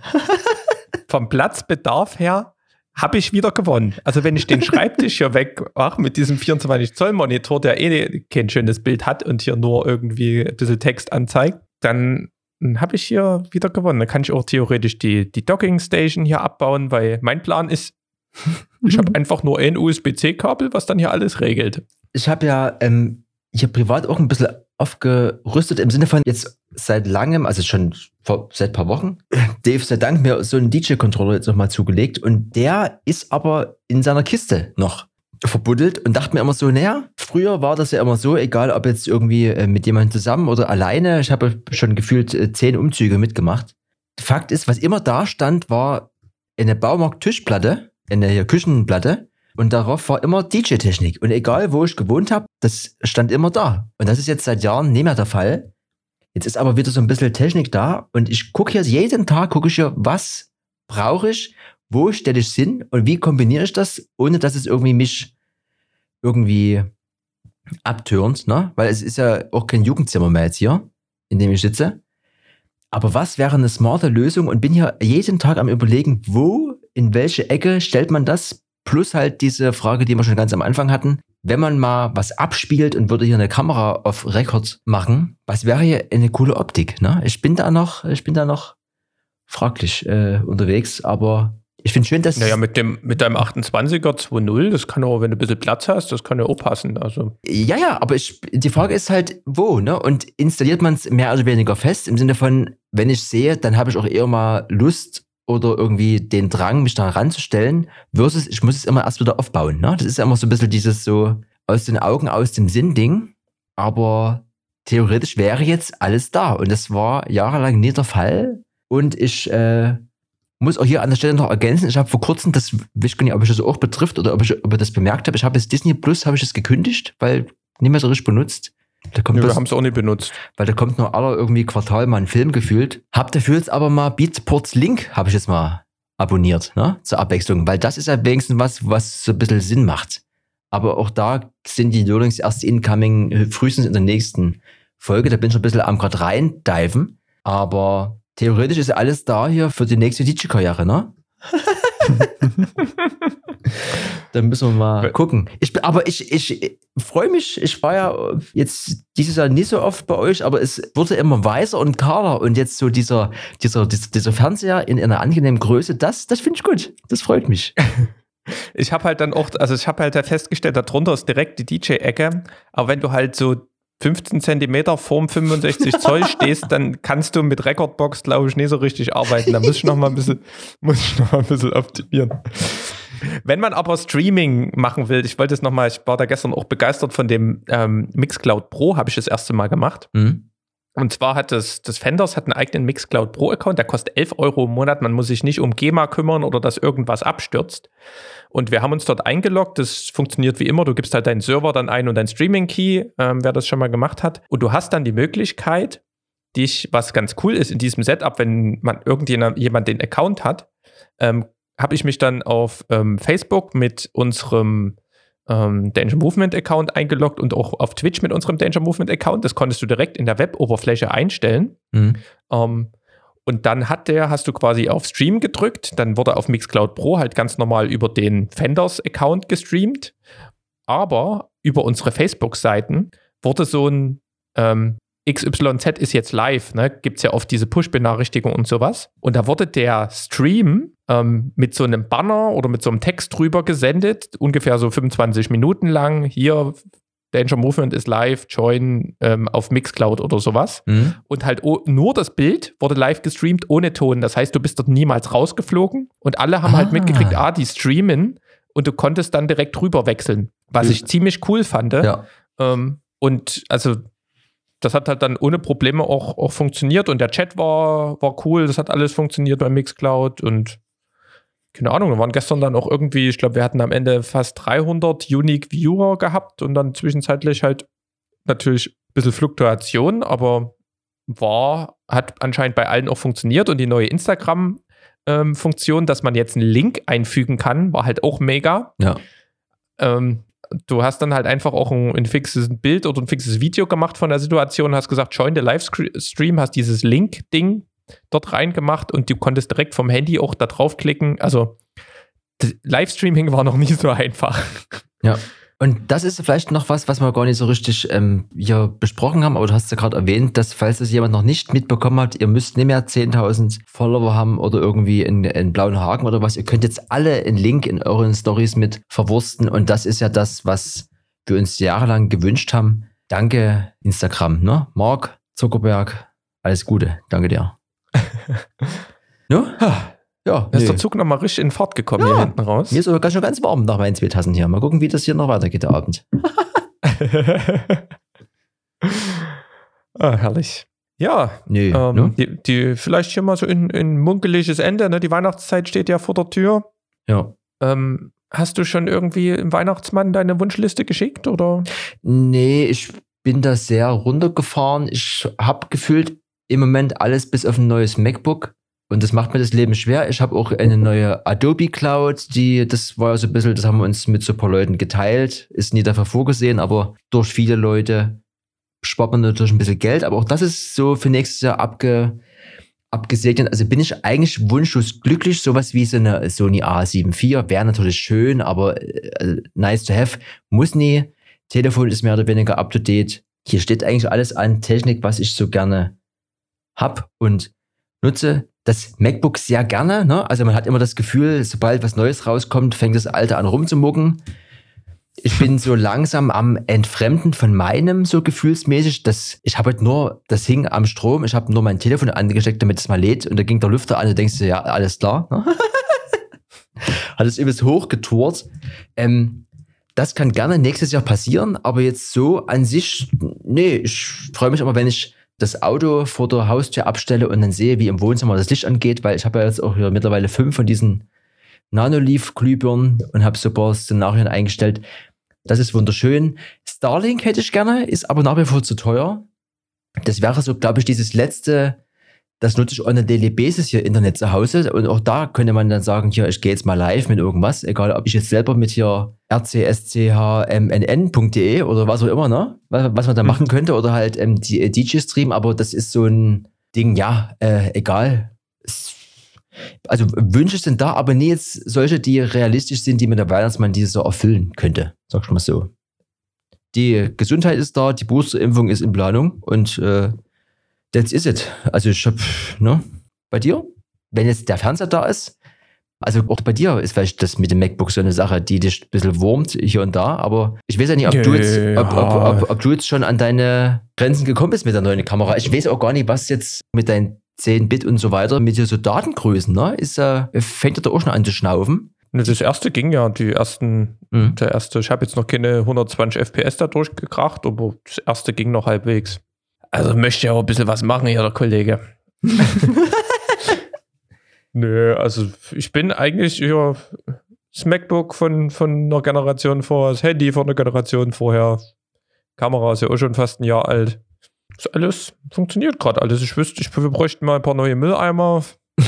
*laughs* vom Platzbedarf her habe ich wieder gewonnen. Also wenn ich den *laughs* Schreibtisch hier wegmache mit diesem 24 Zoll Monitor, der eh kein schönes Bild hat und hier nur irgendwie ein bisschen Text anzeigt, dann habe ich hier wieder gewonnen. Dann kann ich auch theoretisch die, die Docking Station hier abbauen, weil mein Plan ist, ich habe *laughs* einfach nur ein USB-C-Kabel, was dann hier alles regelt. ich habe ja ähm, hier privat auch ein bisschen aufgerüstet im Sinne von jetzt seit langem, also schon vor, seit ein paar Wochen, *laughs* Dave sei Dank mir so einen DJ-Controller jetzt nochmal zugelegt und der ist aber in seiner Kiste noch verbuddelt und dachte mir immer so, naja, früher war das ja immer so, egal ob jetzt irgendwie äh, mit jemandem zusammen oder alleine, ich habe schon gefühlt äh, zehn Umzüge mitgemacht. Fakt ist, was immer da stand, war eine Baumarkt-Tischplatte, eine Küchenplatte und darauf war immer DJ-Technik. Und egal, wo ich gewohnt habe, das stand immer da. Und das ist jetzt seit Jahren nicht mehr der Fall. Jetzt ist aber wieder so ein bisschen Technik da und ich gucke hier jeden Tag, gucke ich hier, was brauche ich, wo stelle ich es hin und wie kombiniere ich das, ohne dass es irgendwie mich irgendwie abtürnt, ne? Weil es ist ja auch kein Jugendzimmer mehr jetzt hier, in dem ich sitze. Aber was wäre eine smarte Lösung und bin hier jeden Tag am überlegen, wo, in welche Ecke stellt man das? Plus halt diese Frage, die wir schon ganz am Anfang hatten. wenn man mal was abspielt und würde hier eine Kamera auf Record machen, was wäre hier eine coole Optik, ne? Ich bin da noch, ich bin da noch fraglich äh, unterwegs, aber ich finde schön, dass. Naja, mit, dem, mit deinem 28er 2.0, das kann auch, wenn du ein bisschen Platz hast, das kann ja auch passen. Also. Ja, ja, aber ich, die Frage ist halt, wo, ne? Und installiert man es mehr oder weniger fest im Sinne von, wenn ich sehe, dann habe ich auch eher mal Lust oder irgendwie den Drang, mich da ranzustellen, versus ich muss es immer erst wieder aufbauen. Ne? Das ist immer so ein bisschen dieses so aus den Augen, aus dem Sinn-Ding. Aber theoretisch wäre jetzt alles da. Und das war jahrelang nie der Fall. Und ich äh, muss auch hier an der Stelle noch ergänzen, ich habe vor kurzem, das weiß gar nicht, ob ich das auch betrifft oder ob ich, ob ich das bemerkt habe, ich habe jetzt Disney Plus, habe ich es gekündigt, weil mehr so richtig benutzt. Da kommt nee, wir haben es auch nicht benutzt. Weil da kommt nur aller irgendwie Quartal mal ein Film gefühlt. Hab dafür jetzt aber mal Beatsports Link, habe ich jetzt mal abonniert, ne? Zur Abwechslung. Weil das ist ja wenigstens was, was so ein bisschen Sinn macht. Aber auch da sind die Loadings erst incoming, äh, frühestens in der nächsten Folge. Da bin ich ein bisschen am gerade rein diven. Aber theoretisch ist ja alles da hier für die nächste DJ-Karriere, ne? *laughs* *laughs* *laughs* Dann müssen wir mal gucken. Ich, aber ich, ich freue mich. Ich war ja jetzt dieses Jahr nicht so oft bei euch, aber es wurde immer weißer und kahler. Und jetzt so dieser, dieser, dieser, dieser Fernseher in einer angenehmen Größe, das, das finde ich gut. Das freut mich. *laughs* Ich habe halt dann auch, also ich habe halt festgestellt, darunter ist direkt die DJ-Ecke. Aber wenn du halt so 15 Zentimeter vorm 65 Zoll stehst, dann kannst du mit Recordbox, glaube ich, nicht so richtig arbeiten. Da muss ich noch mal ein bisschen, muss ich noch mal ein bisschen optimieren. Wenn man aber Streaming machen will, ich wollte es nochmal, ich war da gestern auch begeistert von dem ähm, Mixcloud Pro, habe ich das erste Mal gemacht. Mhm. Und zwar hat das, das Fenders hat einen eigenen Mixcloud Pro Account, der kostet 11 Euro im Monat. Man muss sich nicht um GEMA kümmern oder dass irgendwas abstürzt. Und wir haben uns dort eingeloggt. Das funktioniert wie immer. Du gibst halt deinen Server dann ein und deinen Streaming Key, ähm, wer das schon mal gemacht hat. Und du hast dann die Möglichkeit, dich, was ganz cool ist in diesem Setup, wenn man irgendjemand jemand den Account hat, ähm, habe ich mich dann auf ähm, Facebook mit unserem ähm, Danger Movement Account eingeloggt und auch auf Twitch mit unserem Danger Movement Account. Das konntest du direkt in der Web-Oberfläche einstellen. Mhm. Ähm, und dann hat der, hast du quasi auf Stream gedrückt, dann wurde auf Mixcloud Pro halt ganz normal über den Fenders Account gestreamt. Aber über unsere Facebook-Seiten wurde so ein ähm, XYZ ist jetzt live, ne? Gibt es ja oft diese Push-Benachrichtigung und sowas. Und da wurde der Stream ähm, mit so einem Banner oder mit so einem Text drüber gesendet, ungefähr so 25 Minuten lang. Hier, Danger Movement ist live, join ähm, auf Mixcloud oder sowas. Mhm. Und halt nur das Bild wurde live gestreamt ohne Ton. Das heißt, du bist dort niemals rausgeflogen und alle haben halt ah. halt mitgekriegt, ah, die streamen und du konntest dann direkt rüber wechseln. Was ich ziemlich cool fand. Ja. Ähm, und also das hat halt dann ohne Probleme auch, auch funktioniert und der Chat war, war cool, das hat alles funktioniert bei Mixcloud und keine Ahnung, da waren gestern dann auch irgendwie, ich glaube, wir hatten am Ende fast 300 Unique Viewer gehabt und dann zwischenzeitlich halt natürlich ein bisschen Fluktuation, aber war, hat anscheinend bei allen auch funktioniert und die neue Instagram-Funktion, ähm, dass man jetzt einen Link einfügen kann, war halt auch mega. Ja. Ähm, du hast dann halt einfach auch ein, ein, fixes Bild oder ein fixes Video gemacht von der Situation, hast gesagt, join the Livestream, hast dieses Link-Ding dort reingemacht und du konntest direkt vom Handy auch da draufklicken. Also Livestreaming war noch nie so einfach. Ja. Und das ist vielleicht noch was, was wir gar nicht so richtig ähm, hier besprochen haben, aber du hast ja gerade erwähnt, dass falls das jemand noch nicht mitbekommen hat, ihr müsst nicht mehr 10.000 Follower haben oder irgendwie einen, einen blauen Haken oder was. Ihr könnt jetzt alle einen Link in euren Stories mit verwursten und das ist ja das, was wir uns jahrelang gewünscht haben. Danke Instagram, ne? Mark Zuckerberg, alles Gute. Danke dir. Ne? Ja, da ist der Zug nochmal richtig in Fahrt gekommen ja. hier hinten raus. Mir ist aber ganz, schon ganz warm nach meinen zwei Tassen hier. Mal gucken, wie das hier noch weitergeht, der Abend. *laughs* ah, herrlich. Ja, nee, ähm, ne? die, die, vielleicht hier mal so ein, ein munkeliges Ende. Ne? Die Weihnachtszeit steht ja vor der Tür. Ja. Ähm, hast du schon irgendwie im Weihnachtsmann deine Wunschliste geschickt oder? Nee, ich bin da sehr runtergefahren. Ich habe gefühlt im Moment alles bis auf ein neues MacBook. Und das macht mir das Leben schwer. Ich habe auch eine neue Adobe Cloud, die, das war ja so ein bisschen, das haben wir uns mit so ein paar Leuten geteilt, ist nie dafür vorgesehen, aber durch viele Leute spart man natürlich ein bisschen Geld. Aber auch das ist so für nächstes Jahr abge, abgesegnet. Also bin ich eigentlich wunschlos glücklich. Sowas wie so eine Sony A7 IV wäre natürlich schön, aber äh, nice to have. Muss nie. Telefon ist mehr oder weniger up to date. Hier steht eigentlich alles an Technik, was ich so gerne hab und nutze. Das MacBook sehr gerne. Ne? Also man hat immer das Gefühl, sobald was Neues rauskommt, fängt das alte an rumzumucken ich bin so langsam am Entfremden von meinem, so gefühlsmäßig. dass ich habe halt nur, das hing am Strom, ich habe nur mein Telefon angesteckt, damit es mal lädt und da ging der Lüfter an und denkst du, ja, alles klar. Ne? *laughs* Hat es übelst hochgetourt. Ähm, das kann gerne nächstes Jahr passieren, aber jetzt so an sich, nee, ich freue mich immer, wenn ich das Auto vor der Haustür abstelle und dann sehe, wie im Wohnzimmer das Licht angeht, weil ich habe ja jetzt auch hier mittlerweile fünf von diesen Nanoleaf-Glühbirnen und habe so ein paar Szenarien eingestellt. Das ist wunderschön. Starlink hätte ich gerne, ist aber nach wie vor zu teuer. Das wäre so, glaube ich, dieses letzte, das nutze ich on a daily basis hier Internet zu Hause. Und auch da könnte man dann sagen, hier, ich gehe jetzt mal live mit irgendwas, egal ob ich jetzt selber mit hier rcschmnn.de oder was auch immer, ne? Was, was man da machen mhm. könnte oder halt ähm, die DJ-Stream, aber das ist so ein Ding, ja, äh, egal. Also Wünsche sind da, aber nie jetzt solche, die realistisch sind, die mir der Weihnachtsmann dieses Jahr erfüllen könnte. Sag ich mal so. Die Gesundheit ist da, die Boosterimpfung ist in Planung und äh, that's is it. Also ich hab, ne? Bei dir? Wenn jetzt der Fernseher da ist, also auch bei dir ist vielleicht das mit dem MacBook so eine Sache, die dich ein bisschen wurmt hier und da, aber ich weiß ja nicht, ob, ja, du, jetzt, ob, ob, ob, ob, du jetzt schon an deine Grenzen gekommen bist mit der neuen Kamera. Ich weiß auch gar nicht, was jetzt mit deinen 10 Bit und so weiter mit so Datengrößen, ne? Ist, äh, fängt er da auch schon an zu schnaufen. Das erste ging ja, die ersten, mhm. der erste, ich habe jetzt noch keine 120 FPS da durchgekracht, aber das erste ging noch halbwegs. Also möchte ja auch ein bisschen was machen hier, der Kollege. *laughs* Nö, also ich bin eigentlich ja, das MacBook von, von einer Generation vorher, das Handy von einer Generation vorher. Kamera ist ja auch schon fast ein Jahr alt. Das alles funktioniert gerade alles. Ich wüsste, ich, wir bräuchten mal ein paar neue Mülleimer. *laughs*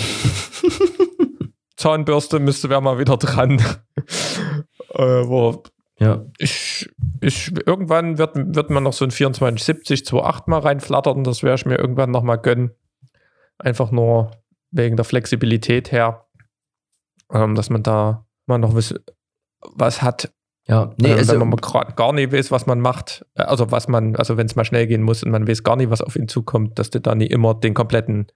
Zahnbürste müsste wäre mal wieder dran. *laughs* äh, wo ja. Ich, ich, irgendwann wird, wird man noch so ein 2470 2.8 mal reinflattern. Das werde ich mir irgendwann noch mal gönnen. Einfach nur wegen der Flexibilität her. Ähm, dass man da mal noch was, was hat. Ja, nee, also, wenn man gar nicht weiß, was man macht, äh, also was man, also wenn es mal schnell gehen muss und man weiß gar nicht, was auf ihn zukommt, dass du da nie immer den kompletten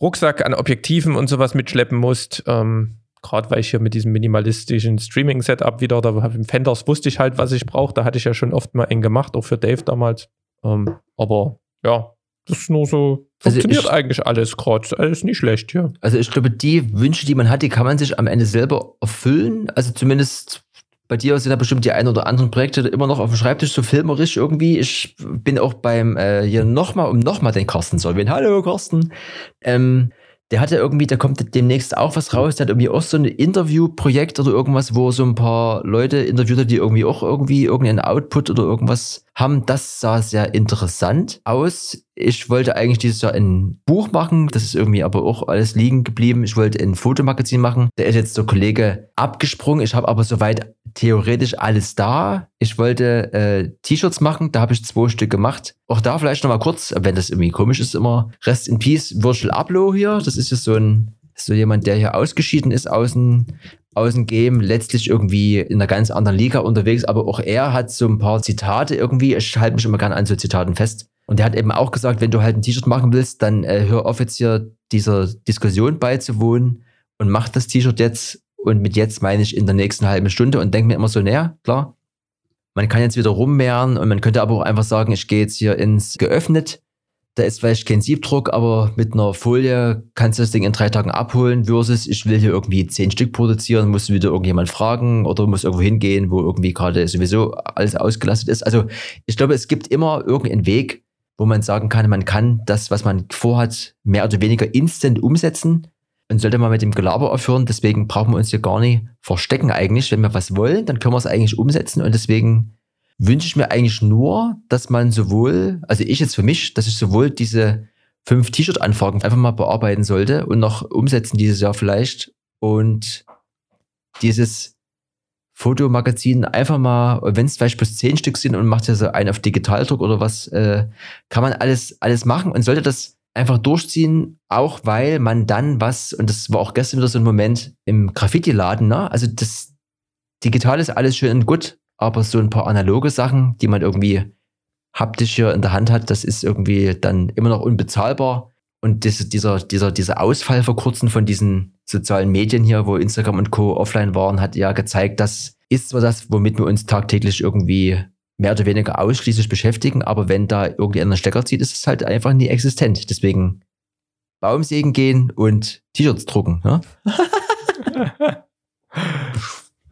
Rucksack an Objektiven und sowas mitschleppen musst. Ähm, Gerade weil ich hier mit diesem minimalistischen Streaming-Setup wieder, da im Fenders wusste ich halt, was ich brauche. Da hatte ich ja schon oft mal eng gemacht, auch für Dave damals. Ähm, aber ja, das ist nur so, funktioniert also ich, eigentlich alles gerade. Alles nicht schlecht, ja. Also ich glaube, die Wünsche, die man hat, die kann man sich am Ende selber erfüllen. Also zumindest bei dir sind da bestimmt die ein oder anderen Projekte immer noch auf dem Schreibtisch, so filmerisch irgendwie. Ich bin auch beim, äh, hier nochmal, um nochmal den Carsten zu erwähnen. Hallo, Carsten. Ähm, der hatte irgendwie, da kommt demnächst auch was raus, der hat irgendwie auch so ein Interviewprojekt oder irgendwas, wo so ein paar Leute interviewt hat, die irgendwie auch irgendwie irgendeinen Output oder irgendwas haben. Das sah sehr interessant aus. Ich wollte eigentlich dieses Jahr ein Buch machen, das ist irgendwie aber auch alles liegen geblieben. Ich wollte ein Fotomagazin machen. Da ist jetzt der Kollege abgesprungen. Ich habe aber soweit theoretisch alles da. Ich wollte äh, T-Shirts machen, da habe ich zwei Stück gemacht. Auch da vielleicht nochmal kurz, wenn das irgendwie komisch ist, immer Rest in Peace Virtual Abloh hier. Das ist ja so ein so jemand, der hier ausgeschieden ist aus dem, aus dem Game, letztlich irgendwie in einer ganz anderen Liga unterwegs, aber auch er hat so ein paar Zitate irgendwie, ich halte mich immer gerne an so Zitaten fest. Und er hat eben auch gesagt, wenn du halt ein T-Shirt machen willst, dann äh, hör auf jetzt hier dieser Diskussion beizuwohnen und mach das T-Shirt jetzt. Und mit jetzt meine ich in der nächsten halben Stunde. Und denke mir immer so, naja, klar, man kann jetzt wieder rummehren und man könnte aber auch einfach sagen, ich gehe jetzt hier ins geöffnet. Da ist vielleicht kein Siebdruck, aber mit einer Folie kannst du das Ding in drei Tagen abholen, versus ich will hier irgendwie zehn Stück produzieren, muss wieder irgendjemand fragen oder muss irgendwo hingehen, wo irgendwie gerade sowieso alles ausgelastet ist. Also ich glaube, es gibt immer irgendeinen Weg, wo man sagen kann, man kann das, was man vorhat, mehr oder weniger instant umsetzen und sollte mal mit dem Gelaber aufhören. Deswegen brauchen wir uns hier gar nicht verstecken eigentlich. Wenn wir was wollen, dann können wir es eigentlich umsetzen. Und deswegen wünsche ich mir eigentlich nur, dass man sowohl, also ich jetzt für mich, dass ich sowohl diese fünf T-Shirt-Anfragen einfach mal bearbeiten sollte und noch umsetzen dieses Jahr vielleicht und dieses Fotomagazin einfach mal, wenn es vielleicht plus zehn Stück sind und macht ja so einen auf Digitaldruck oder was, äh, kann man alles, alles machen und sollte das einfach durchziehen, auch weil man dann was, und das war auch gestern wieder so ein Moment im Graffiti-Laden, ne? Also das digital ist alles schön und gut, aber so ein paar analoge Sachen, die man irgendwie haptisch hier in der Hand hat, das ist irgendwie dann immer noch unbezahlbar. Und das, dieser, dieser, dieser Ausfall vor kurzem von diesen sozialen Medien hier, wo Instagram und Co. offline waren, hat ja gezeigt, das ist zwar das, womit wir uns tagtäglich irgendwie mehr oder weniger ausschließlich beschäftigen, aber wenn da irgendwie einen Stecker zieht, ist es halt einfach nie existent. Deswegen Baumsägen gehen und T-Shirts drucken. Ne?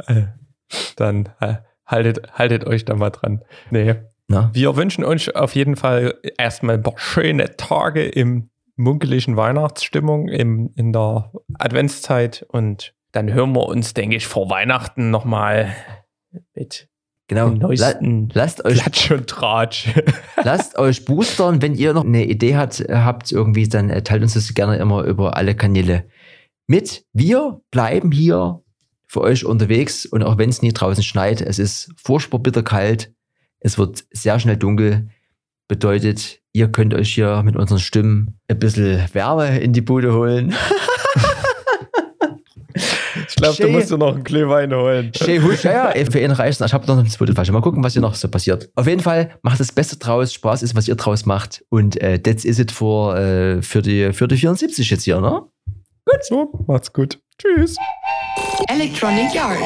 *laughs* Dann äh, haltet, haltet euch da mal dran. Nee. Na? Wir wünschen euch auf jeden Fall erstmal ein paar schöne Tage im munkeligen Weihnachtsstimmung im, in der Adventszeit und dann hören wir uns, denke ich, vor Weihnachten nochmal mit Genau. La lasst euch Klatsch und Tratsch. *laughs* lasst euch boostern. Wenn ihr noch eine Idee hat, habt irgendwie, dann äh, teilt uns das gerne immer über alle Kanäle mit. Wir bleiben hier für euch unterwegs und auch wenn es nie draußen schneit, es ist furchtbar bitter kalt. Es wird sehr schnell dunkel. Bedeutet, ihr könnt euch hier mit unseren Stimmen ein bisschen Wärme in die Bude holen. Ich glaube, du musst dir noch einen Glühwein holen. Husch, ja, ja, *laughs* für ihn reicht Ich habe noch eine zweite Flasche. Mal gucken, was hier noch so passiert. Auf jeden Fall, macht das Beste draus. Spaß ist, was ihr draus macht. Und äh, that's is it for, äh, für, die, für die 74 jetzt hier, ne? Gut. So, macht's gut. Tschüss. Electronic Yard.